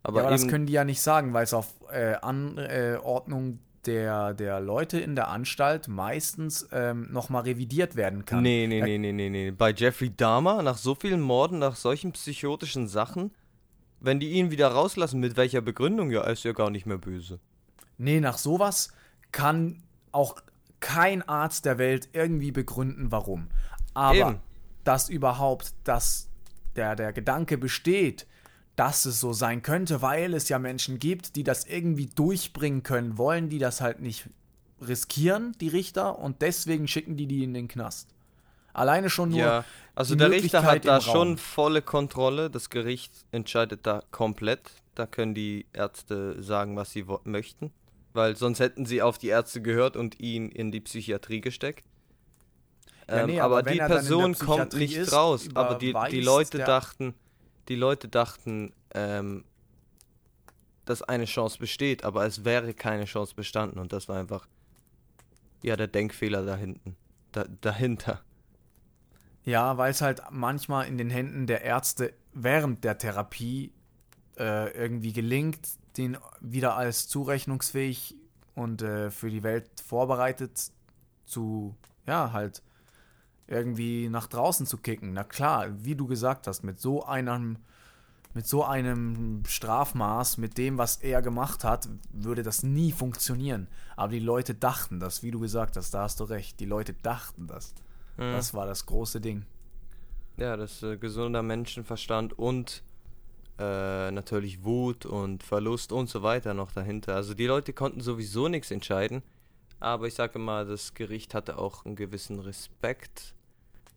Aber, ja, aber das können die ja nicht sagen, weil es auf äh, Anordnung der, der Leute in der Anstalt meistens ähm, nochmal revidiert werden kann. Nee, nee, nee, nee, nee, nee. Bei Jeffrey Dahmer, nach so vielen Morden, nach solchen psychotischen Sachen, wenn die ihn wieder rauslassen, mit welcher Begründung? Ja, er ist ja gar nicht mehr böse. Nee, nach sowas kann auch kein Arzt der Welt irgendwie begründen, warum. Aber Eben. dass überhaupt dass der, der Gedanke besteht, dass es so sein könnte, weil es ja Menschen gibt, die das irgendwie durchbringen können, wollen die das halt nicht riskieren, die Richter, und deswegen schicken die die in den Knast. Alleine schon nur. ja, also der Richter hat da schon volle Kontrolle. Das Gericht entscheidet da komplett. Da können die Ärzte sagen, was sie möchten. Weil sonst hätten sie auf die Ärzte gehört und ihn in die Psychiatrie gesteckt. Ja, Ähm, nee, aber aber wenn die er Person kommt nicht ist, raus. Aber die, die Leute dachten, die Leute dachten, ähm, dass eine Chance besteht, aber es wäre keine Chance bestanden und das war einfach ja der Denkfehler da hinten, da, dahinter. Ja, weil es halt manchmal in den Händen der Ärzte während der Therapie äh, irgendwie gelingt, den wieder als zurechnungsfähig und äh, für die Welt vorbereitet zu, ja, halt irgendwie nach draußen zu kicken. Na klar, wie du gesagt hast, mit so einem, mit so einem Strafmaß, mit dem, was er gemacht hat, würde das nie funktionieren. Aber die Leute dachten das, wie du gesagt hast, da hast du recht. Die Leute dachten das. Das war das große Ding. Ja, das äh, gesunder Menschenverstand und äh, natürlich Wut und Verlust und so weiter noch dahinter. Also die Leute konnten sowieso nichts entscheiden, aber ich sage mal, das Gericht hatte auch einen gewissen Respekt.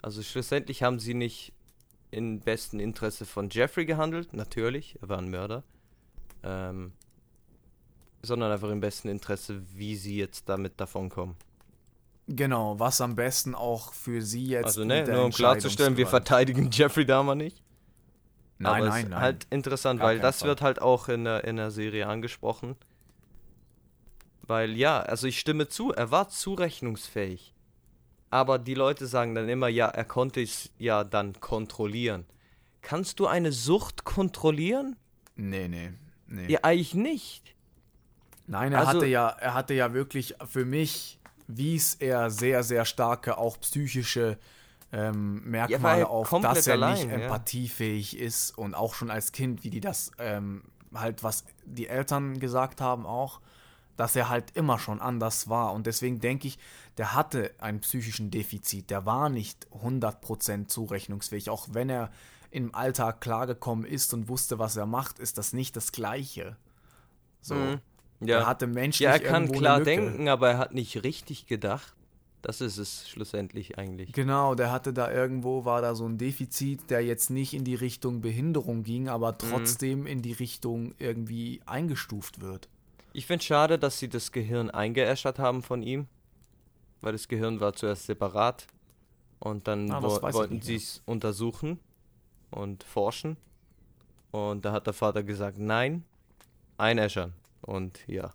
Also schlussendlich haben sie nicht im besten Interesse von Jeffrey gehandelt, natürlich, er war ein Mörder, ähm, sondern einfach im besten Interesse, wie sie jetzt damit davonkommen. Genau, was am besten auch für sie jetzt. Also ne, nur um klarzustellen, wir verteidigen Jeffrey Dahmer nicht. Nein, aber nein, es ist nein. halt interessant, Gar weil das Fall. wird halt auch in der, in der Serie angesprochen. Weil ja, also ich stimme zu, er war zurechnungsfähig. Aber die Leute sagen dann immer, ja, er konnte es ja dann kontrollieren. Kannst du eine Sucht kontrollieren? nee, nee, nee. Ja, eigentlich nicht. Nein, er Also- hatte ja, er hatte ja wirklich, für mich wies er sehr, sehr starke, auch psychische ähm, Merkmale er auf, dass er nicht allein, ja. empathiefähig ist und auch schon als Kind, wie die das ähm, halt, was die Eltern gesagt haben auch, dass er halt immer schon anders war. Und deswegen denke ich, der hatte einen psychischen Defizit. Der war nicht 100% zurechnungsfähig. Auch wenn er im Alltag klargekommen ist und wusste, was er macht, ist das nicht das Gleiche. So. Mhm. Er Ja, hatte menschlich ja er kann klar denken, aber er hat nicht richtig gedacht. Das ist es schlussendlich eigentlich. Genau, der hatte da irgendwo, war da so ein Defizit, der jetzt nicht in die Richtung Behinderung ging, Mhm. aber trotzdem in die Richtung irgendwie eingestuft wird. Ich finde schade, dass sie das Gehirn eingeäschert haben von ihm, weil das Gehirn war zuerst separat und dann Ah, wo wollten sie es untersuchen und forschen. Und da hat der Vater gesagt, nein, einäschern. Und ja,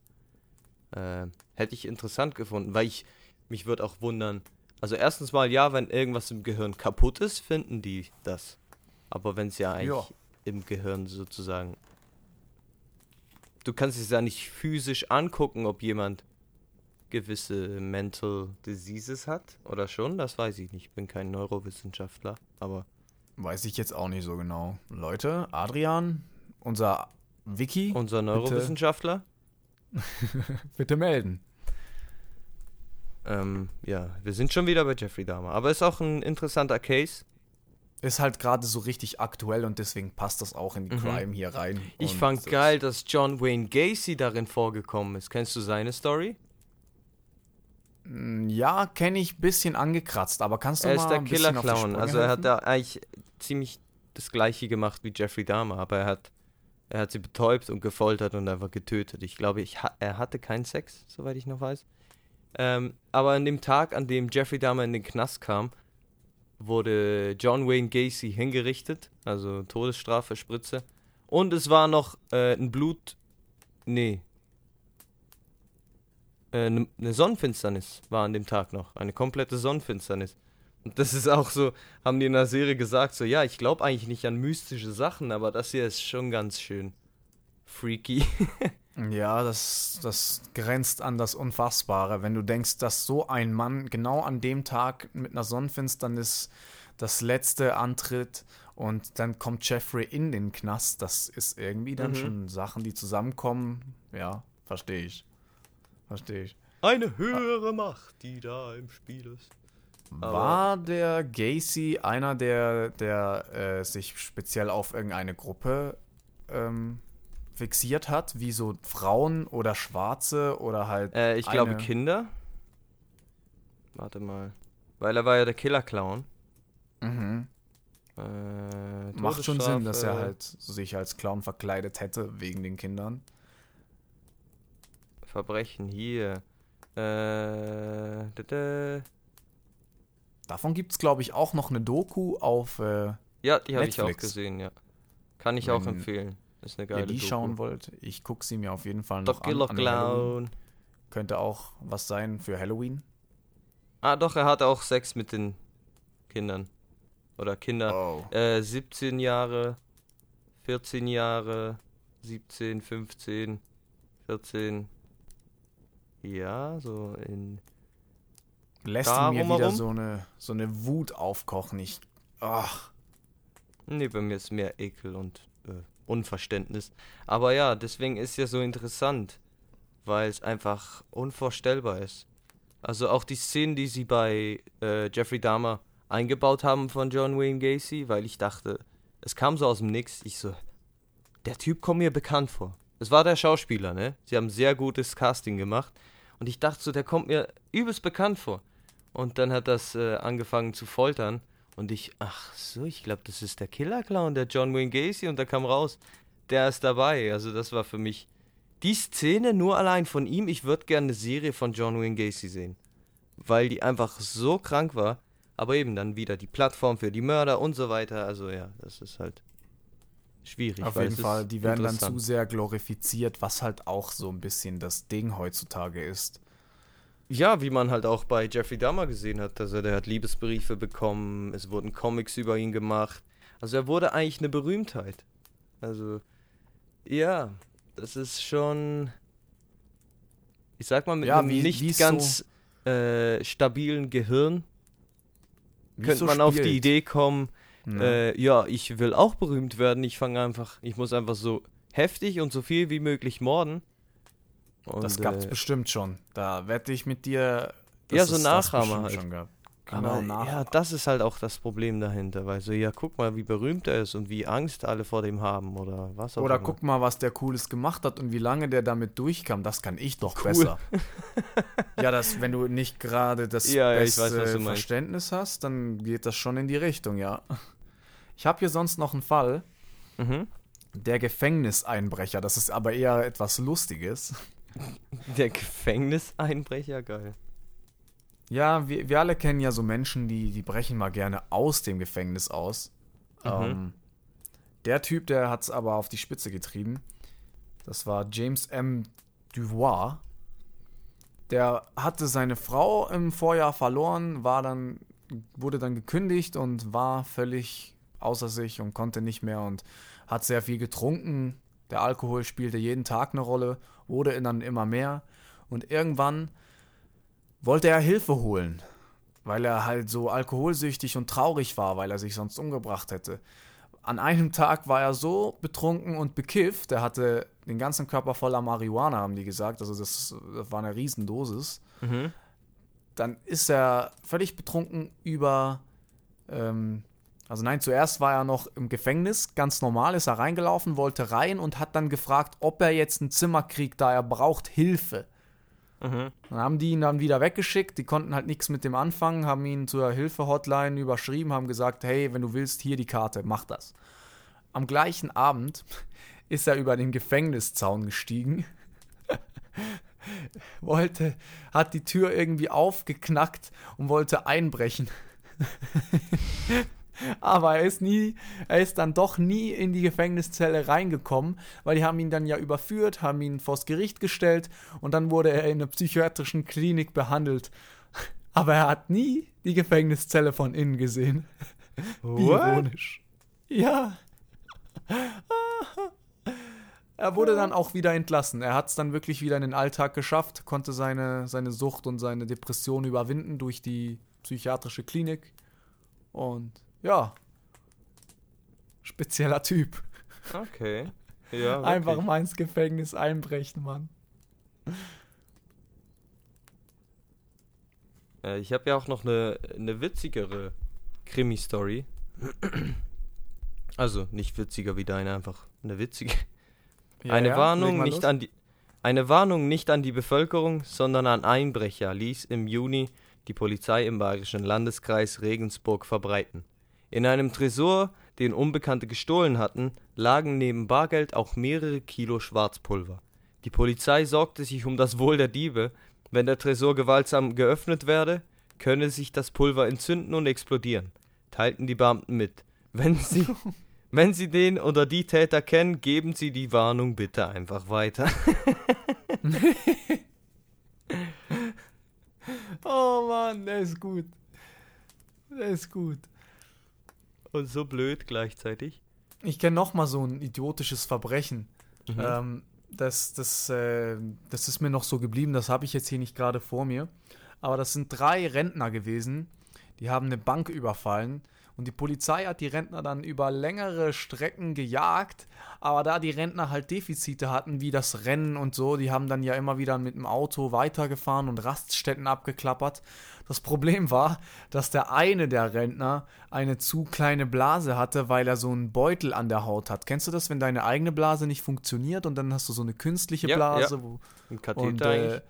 äh, hätte ich interessant gefunden, weil ich mich würde auch wundern, also erstens mal ja, wenn irgendwas im Gehirn kaputt ist, finden die das, aber wenn es ja. eigentlich Ja. im Gehirn sozusagen du kannst es ja nicht physisch angucken, ob jemand gewisse Mental Diseases hat oder schon, das weiß ich nicht. Ich bin kein Neurowissenschaftler, aber Weiß ich jetzt auch nicht so genau. Leute, Adrian, unser Wiki, unser Neurowissenschaftler, bitte melden. ähm, ja, wir sind schon wieder bei Jeffrey Dahmer, aber ist auch ein interessanter Case. Ist halt gerade so richtig aktuell und deswegen passt das auch in die Mhm. Crime hier rein. Ich fand geil, dass John Wayne Gacy darin vorgekommen ist. Kennst du seine Story? Mm, Ja, kenne ich, bisschen angekratzt, aber kannst du Er mal ist der ein Killer-Clown. Also er hat da eigentlich ziemlich das gleiche gemacht wie Jeffrey Dahmer, aber er hat, er hat sie betäubt und gefoltert und einfach getötet. Ich glaube, ich er hatte keinen Sex, soweit ich noch weiß. Ähm, aber an dem Tag, an dem Jeffrey Dahmer in den Knast kam, wurde John Wayne Gacy hingerichtet, also Todesstrafe, Spritze. Und es war noch äh, ein Blut. Nee. Eine äh, ne Sonnenfinsternis war an dem Tag noch. Eine komplette Sonnenfinsternis. Und das ist auch so, haben die in der Serie gesagt, so, ja, ich glaube eigentlich nicht an mystische Sachen, aber das hier ist schon ganz schön freaky. ja, das, das grenzt an das Unfassbare. Wenn du denkst, dass so ein Mann genau an dem Tag mit einer Sonnenfinsternis das letzte antritt und dann kommt Jeffrey in den Knast, das ist irgendwie dann mhm. schon Sachen, die zusammenkommen. Ja, verstehe ich. Verstehe ich. Eine höhere ah. Macht, die da im Spiel ist. War der Gacy einer, der, der äh, sich speziell auf irgendeine Gruppe ähm, fixiert hat, wie so Frauen oder Schwarze oder halt. Äh, ich glaube Kinder. Warte mal. Weil er war ja der Killer-Clown. Mhm. Äh, Macht schon Sinn, dass er halt sich als Clown verkleidet hätte wegen den Kindern. Verbrechen hier. Äh, da, da. Davon gibt es, glaube ich, auch noch eine Doku auf äh, Ja, die habe ich auch gesehen, ja. Kann ich Wenn auch empfehlen. Ist eine geile ihr die Doku. schauen wollt, ich gucke sie mir auf jeden Fall noch doch, an. Clown. Könnte auch was sein für Halloween. Ah, doch, er hat auch Sex mit den Kindern. Oder Kinder. Oh. Äh, 17 Jahre, 14 Jahre, 17, 15, 14. Ja, so in lässt in mir wieder so eine, so eine Wut aufkochen. Ich. Ach. Nee, bei mir ist mehr Ekel und äh, Unverständnis. Aber ja, deswegen ist ja so interessant, weil es einfach unvorstellbar ist. Also auch die Szenen, die sie bei äh, Jeffrey Dahmer eingebaut haben von John Wayne Gacy, weil ich dachte, es kam so aus dem Nix. Ich so, der Typ kommt mir bekannt vor. Es war der Schauspieler, ne? Sie haben sehr gutes Casting gemacht. Und ich dachte so, der kommt mir übelst bekannt vor. Und dann hat das äh, angefangen zu foltern. Und ich, ach so, ich glaube, das ist der Killer-Clown, der John Wayne Gacy. Und da kam raus, der ist dabei. Also das war für mich die Szene nur allein von ihm. Ich würde gerne eine Serie von John Wayne Gacy sehen. Weil die einfach so krank war. Aber eben dann wieder die Plattform für die Mörder und so weiter. Also ja, das ist halt schwierig. Auf jeden Fall, die werden dann zu sehr glorifiziert, was halt auch so ein bisschen das Ding heutzutage ist. Ja, wie man halt auch bei Jeffrey Dahmer gesehen hat. Also der hat Liebesbriefe bekommen, es wurden Comics über ihn gemacht. Also er wurde eigentlich eine Berühmtheit. Also, ja, das ist schon. Ich sag mal, mit ja, einem wie, nicht ganz so äh, stabilen Gehirn könnte so man spielt. auf die Idee kommen, ja. Äh, ja, ich will auch berühmt werden. Ich fange einfach, ich muss einfach so heftig und so viel wie möglich morden. Und, das gab's äh, bestimmt schon. Da wette ich mit dir. Ja, so Nachahmer halt. Genau, Aber, nach ja, das ist halt auch das Problem dahinter, weil so, ja, guck mal, wie berühmt er ist und wie Angst alle vor dem haben oder was auch Oder immer. guck mal, was der Cooles gemacht hat und wie lange der damit durchkam, das kann ich doch cool. besser. ja, das, wenn du nicht gerade das ja, beste ja, weiß, Verständnis hast, dann geht das schon in die Richtung, ja. Ich habe hier sonst noch einen Fall. Mhm. Der Gefängniseinbrecher, das ist aber eher etwas Lustiges. Der Gefängniseinbrecher, geil. Ja, wir, wir alle kennen ja so Menschen, die, die brechen mal gerne aus dem Gefängnis aus. Mhm. Ähm, der Typ, der hat es aber auf die Spitze getrieben. Das war James M. Duvois. Der hatte seine Frau im Vorjahr verloren, war dann, wurde dann gekündigt und war völlig außer sich und konnte nicht mehr und hat sehr viel getrunken. Der Alkohol spielte jeden Tag eine Rolle, wurde dann immer mehr. Und irgendwann wollte er Hilfe holen, weil er halt so alkoholsüchtig und traurig war, weil er sich sonst umgebracht hätte. An einem Tag war er so betrunken und bekifft, er hatte den ganzen Körper voller Marihuana, haben die gesagt, also das, das war eine Riesendosis. Mhm. Dann ist er völlig betrunken über, ähm, also nein, zuerst war er noch im Gefängnis, ganz normal ist er reingelaufen, wollte rein und hat dann gefragt, ob er jetzt ein Zimmer kriegt, da er braucht Hilfe. Mhm. Dann haben die ihn dann wieder weggeschickt, die konnten halt nichts mit dem anfangen, haben ihn zur Hilfe-Hotline überschrieben, haben gesagt, hey, wenn du willst, hier die Karte, mach das. Am gleichen Abend ist er über den Gefängniszaun gestiegen, wollte, hat die Tür irgendwie aufgeknackt und wollte einbrechen. Aber er ist nie, er ist dann doch nie in die Gefängniszelle reingekommen, weil die haben ihn dann ja überführt, haben ihn vors Gericht gestellt und dann wurde er in einer psychiatrischen Klinik behandelt. Aber er hat nie die Gefängniszelle von innen gesehen. Wie ironisch. Ja. Er wurde dann auch wieder entlassen. Er hat es dann wirklich wieder in den Alltag geschafft, konnte seine, seine Sucht und seine Depression überwinden durch die psychiatrische Klinik. Und ja, spezieller Typ. Okay. Ja, Einfach wirklich. mal ins Gefängnis einbrechen, Mann. Äh, ich habe ja auch noch eine, eine witzigere Krimi-Story. Also nicht witziger wie deine, einfach eine witzige. Ja, eine ja, Warnung nicht los. an die eine Warnung nicht an die Bevölkerung, sondern an Einbrecher ließ im Juni die Polizei im bayerischen Landeskreis Regensburg verbreiten. In einem Tresor, den Unbekannte gestohlen hatten, lagen neben Bargeld auch mehrere Kilo Schwarzpulver. Die Polizei sorgte sich um das Wohl der Diebe. Wenn der Tresor gewaltsam geöffnet werde, könne sich das Pulver entzünden und explodieren, teilten die Beamten mit. Wenn sie, wenn sie den oder die Täter kennen, geben sie die Warnung bitte einfach weiter. Oh Mann, der ist gut. Der ist gut. Und so blöd gleichzeitig. Ich kenne noch mal so ein idiotisches Verbrechen. Mhm. Ähm, das, das, äh, das ist mir noch so geblieben, das habe ich jetzt hier nicht gerade vor mir. Aber das sind drei Rentner gewesen, die haben eine Bank überfallen und die Polizei hat die Rentner dann über längere Strecken gejagt. Aber da die Rentner halt Defizite hatten, wie das Rennen und so, die haben dann ja immer wieder mit dem Auto weitergefahren und Raststätten abgeklappert. Das Problem war, dass der eine der Rentner eine zu kleine Blase hatte, weil er so einen Beutel an der Haut hat. Kennst du das, wenn deine eigene Blase nicht funktioniert und dann hast du so eine künstliche Ja, Blase, ja. wo Ein Katheter und, äh,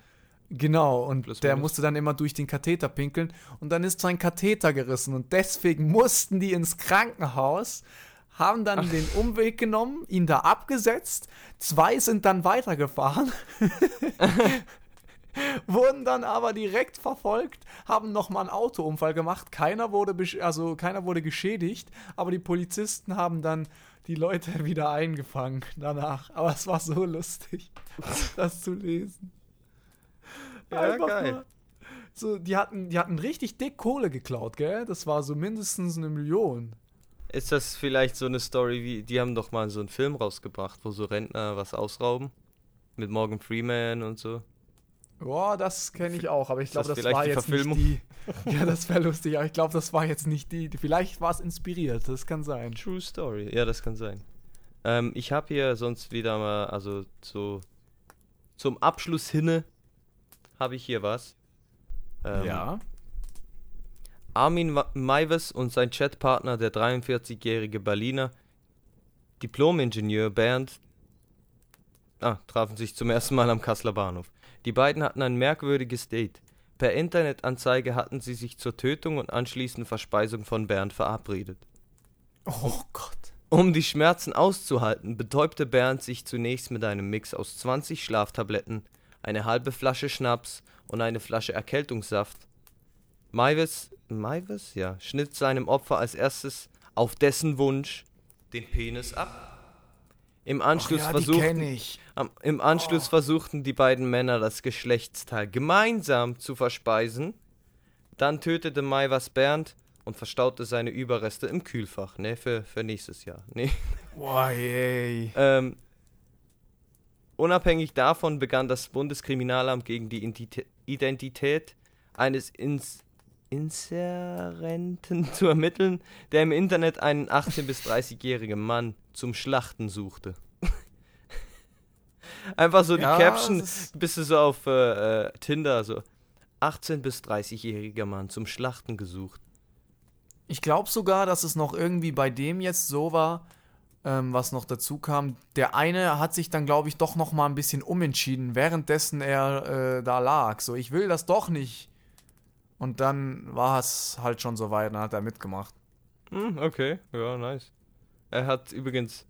genau, und Plus der minus. musste dann immer durch den Katheter pinkeln und dann ist sein Katheter gerissen und deswegen mussten die ins Krankenhaus, haben dann den Umweg genommen, ihn da abgesetzt, zwei sind dann weitergefahren, wurden dann aber direkt verfolgt, haben nochmal einen Autounfall gemacht, keiner wurde, also keiner wurde geschädigt, aber die Polizisten haben dann die Leute wieder eingefangen danach. Aber es war so lustig, das zu lesen. Ja, Einfach geil. mal So, die hatten, die hatten richtig dick Kohle geklaut, gell? Das war so mindestens eine Million. Ist das vielleicht so eine Story wie, die haben doch mal so einen Film rausgebracht, wo so Rentner was ausrauben? Mit Morgan Freeman und so. Boah, das kenne ich auch, aber ich glaube, das das, war jetzt Verfilmung? nicht die. Ja, das wäre lustig, aber ich glaube, das war jetzt nicht die. Vielleicht war es inspiriert, das kann sein. True Story. Ja, das kann sein. Ähm, ich habe hier sonst wieder mal, also so zum Abschluss hinne, habe ich hier was. Ähm, Armin Wa- Maives und sein Chatpartner, der 43-jährige Berliner Diplom-Ingenieur Bernd, ah, trafen sich zum ersten Mal am Kasseler Bahnhof. Die beiden hatten ein merkwürdiges Date. Per Internetanzeige hatten sie sich zur Tötung und anschließenden Verspeisung von Bernd verabredet. Oh Gott. Um die Schmerzen auszuhalten, betäubte Bernd sich zunächst mit einem Mix aus 20 Schlaftabletten, eine halbe Flasche Schnaps und eine Flasche Erkältungssaft. Maivis, Maivis, ja, schnitt seinem Opfer als erstes auf dessen Wunsch den Penis ab. Im Anschluss, ja, versuchten, am, Im Anschluss versuchten die beiden Männer das Geschlechtsteil gemeinsam zu verspeisen. Dann tötete Maivas Bernd und verstaute seine Überreste im Kühlfach, ne, für, für nächstes Jahr. Nee. Boah, yay. Ähm, unabhängig davon begann das Bundeskriminalamt gegen die Identi- Identität eines Ins Inserenten zu ermitteln, der im Internet einen 18- bis 30-jährigen Mann zum Schlachten suchte. Einfach so die Ja, Caption, das ist- bist du so auf äh, äh, Tinder, so 18- bis 30-jähriger Mann zum Schlachten gesucht. Ich glaube sogar, dass es noch irgendwie bei dem jetzt so war, ähm, was noch dazu kam. Der eine hat sich dann, glaube ich, doch noch mal ein bisschen umentschieden, währenddessen er äh, da lag. So, ich will das doch nicht. Und dann war es halt schon so weit, dann hat er mitgemacht. Hm, okay, ja, nice. Er hat übrigens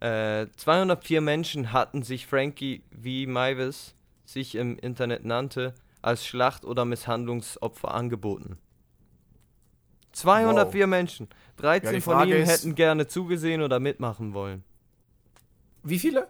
äh, 204 Menschen hatten sich Frankie V. Maivis, sich im Internet nannte, als Schlacht- oder Misshandlungsopfer angeboten. 204 Menschen. 13 Ja, von Frage ihnen ist- hätten gerne zugesehen oder mitmachen wollen. Wie viele?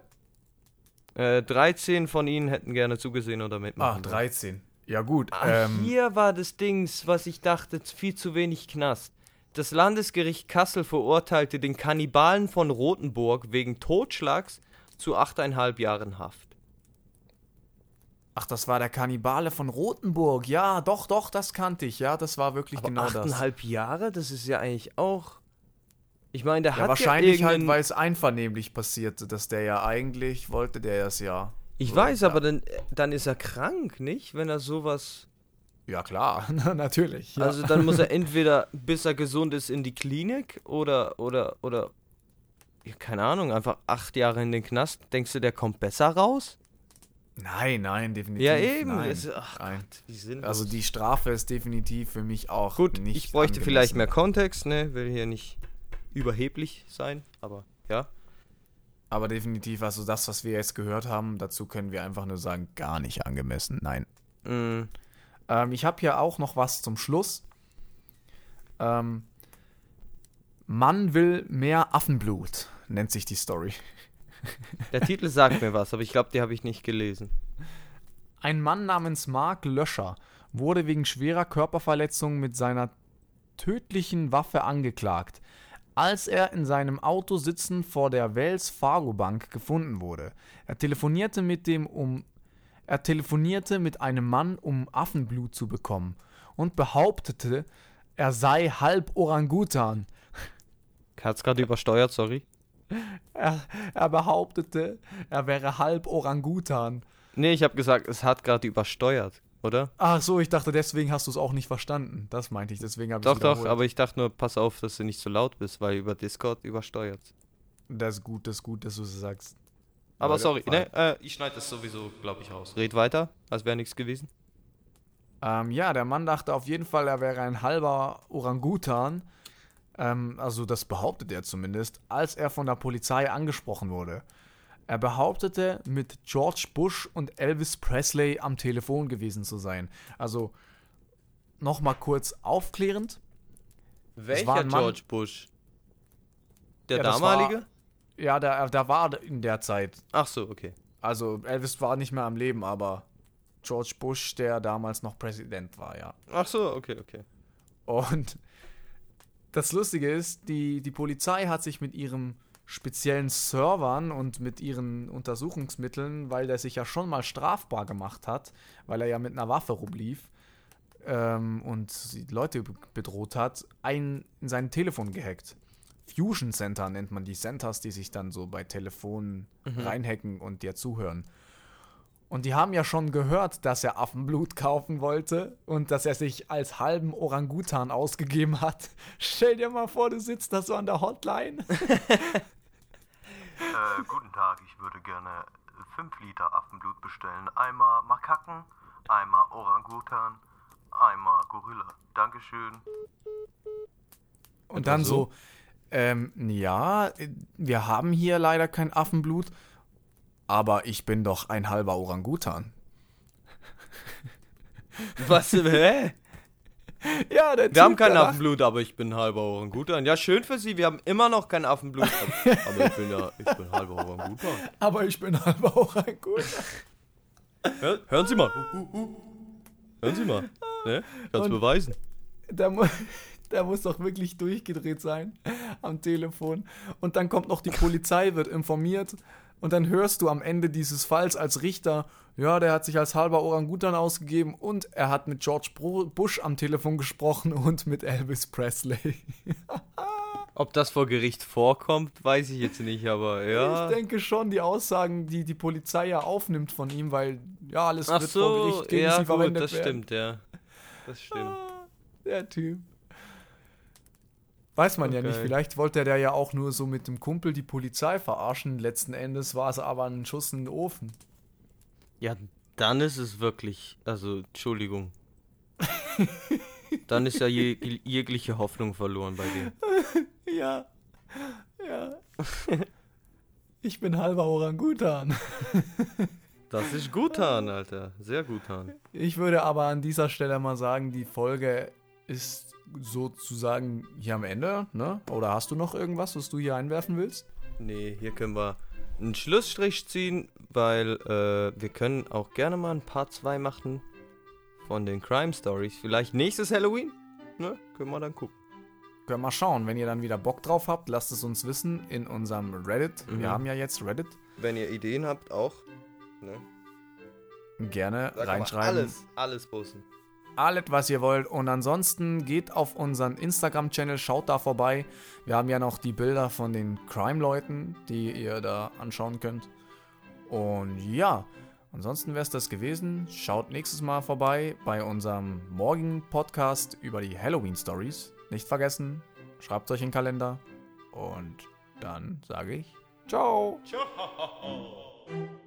Äh, 13 von ihnen hätten gerne zugesehen oder mitmachen wollen. 13. Ja, gut. Ah, ähm, hier war das Dings, was ich dachte, viel zu wenig Knast. Das Landesgericht Kassel verurteilte den Kannibalen von Rothenburg wegen Totschlags zu 8,5 Jahren Haft. Ach, das war der Kannibale von Rothenburg. Ja, doch, doch, das kannte ich. Ja, das war wirklich Aber genau das. 8,5 Jahre, das ist ja eigentlich auch. Ich meine, der Ja, hat wahrscheinlich ja halt, weil es einvernehmlich passierte, dass der ja eigentlich wollte, der das ja. Ich so, weiß, ja. aber dann, dann ist er krank, nicht? Wenn er sowas. Ja, klar, natürlich. Ja. Also dann muss er entweder, bis er gesund ist, in die Klinik oder, oder, oder. Ja, keine Ahnung, einfach acht Jahre in den Knast. Denkst du, der kommt besser raus? Nein, nein, definitiv. Ja, eben. Nein. Es, ach Nein. Gott, wie sinnlos. Also die Strafe ist definitiv für mich auch Gut, nicht ich bräuchte vielleicht mehr Kontext, ne? Will hier nicht überheblich sein, aber ja. Aber definitiv, also das, was wir jetzt gehört haben, dazu können wir einfach nur sagen, gar nicht angemessen. Nein. Mm, Ähm, ich habe hier auch noch was zum Schluss. Ähm, Mann will mehr Affenblut, nennt sich die Story. Der Titel sagt mir was, aber ich glaube, die habe ich nicht gelesen. Ein Mann namens Mark Löscher wurde wegen schwerer Körperverletzung mit seiner tödlichen Waffe angeklagt, als er in seinem Auto sitzend vor der Wells Fargo Bank gefunden wurde. Er telefonierte mit dem um er telefonierte mit einem Mann, um Affenblut zu bekommen und behauptete, er sei halb Orangutan. Hat's gerade übersteuert, sorry. Er, er behauptete, er wäre halb Orangutan. Nee, ich habe gesagt, es hat gerade übersteuert, oder? Ach so, ich dachte, deswegen hast du es auch nicht verstanden. Das meinte ich, deswegen habe ich Doch, doch, aber ich dachte nur, pass auf, dass du nicht so laut bist, weil über Discord übersteuert. Das ist gut, das ist gut, dass du es sagst. Aber sorry, ne, äh, ich schneide das sowieso, glaube ich, raus. Red weiter, als wäre nichts gewesen. Ähm, ja, der Mann dachte auf jeden Fall, er wäre ein halber Orangutan. Ähm, also das behauptet er zumindest, als er von der Polizei angesprochen wurde. Er behauptete, mit George Bush und Elvis Presley am Telefon gewesen zu sein. Also nochmal kurz aufklärend. Welcher George Bush? Der Ja, das war- damalige? Ja, der, der war in der Zeit. Ach so, okay. Also Elvis war nicht mehr am Leben, aber George Bush, der damals noch Präsident war, ja. Ach so, okay, okay. Und das Lustige ist, die, die Polizei hat sich mit ihren speziellen Servern und mit ihren Untersuchungsmitteln, weil der sich ja schon mal strafbar gemacht hat, weil er ja mit einer Waffe rumlief ähm, und die Leute be- bedroht hat, ein, in sein Telefon gehackt. Fusion Center nennt man die Centers, die sich dann so bei Telefonen reinhacken und dir zuhören. Und die haben ja schon gehört, dass er Affenblut kaufen wollte und dass er sich als halben Orangutan ausgegeben hat. Stell dir mal vor, du sitzt da so an der Hotline. Äh, guten Tag, ich würde gerne 5 Liter Affenblut bestellen. Einmal Makaken, einmal Orangutan, einmal Gorilla. Dankeschön. Und dann so, ähm, ja, wir haben hier leider kein Affenblut, aber ich bin doch ein halber Orangutan. Was, hä? Ja, der Wir haben kein. Affenblut, aber ich bin halber Orangutan. Ja, schön für Sie, wir haben immer noch kein Affenblut. Aber, aber ich bin ja, ich bin halber Orangutan. Aber ich bin halber Orangutan. Hör, hören Sie mal. Hu, hu, hu. Hören Sie mal. Ne? Kannst beweisen. Der, mu der muss doch wirklich durchgedreht sein am Telefon. Und dann kommt noch die Polizei, wird informiert. Und dann hörst du am Ende dieses Falls als Richter, ja, der hat sich als halber Orangutan ausgegeben und er hat mit George Bush am Telefon gesprochen und mit Elvis Presley. Ob das vor Gericht vorkommt, weiß ich jetzt nicht, aber ja. Ich denke schon, die Aussagen, die die Polizei ja aufnimmt von ihm, weil ja, alles Ach wird vor so, Gericht gegen ja sie gut, verwendet das werden. stimmt, ja. Das stimmt. Ah, Der Typ. Weiß man ja nicht. Okay. Vielleicht wollte der ja auch nur so mit dem Kumpel die Polizei verarschen. Letzten Endes war es aber ein Schuss in den Ofen. Ja, dann ist es wirklich, also, Entschuldigung. dann ist ja je, jegliche Hoffnung verloren bei dir. Ja, ja. Ich bin halber Orangutan. Das ist Gutan, Alter. Sehr Gutan. Ich würde aber an dieser Stelle mal sagen, die Folge ist sozusagen hier am Ende, ne? Oder hast du noch irgendwas, was du hier einwerfen willst? Nee, hier können wir einen Schlussstrich ziehen, weil äh, wir können auch gerne mal ein Part 2 machen von den Crime Stories. Vielleicht nächstes Halloween? Ne? Können wir dann gucken. Können wir mal schauen, wenn ihr dann wieder Bock drauf habt, lasst es uns wissen in unserem Reddit. Mhm. Wir haben ja jetzt Reddit. Wenn ihr Ideen habt, auch. Ne? Gerne man reinschreiben. Alles, alles posten. Alles, was ihr wollt. Und ansonsten geht auf unseren Instagram-Channel, schaut da vorbei. Wir haben ja noch die Bilder von den Crime-Leuten, die ihr da anschauen könnt. Und ja, ansonsten wäre es das gewesen. Schaut nächstes Mal vorbei bei unserem morgigen Podcast über die Halloween-Stories. Nicht vergessen, schreibt euch in den Kalender. Und dann sage ich Ciao. Ciao.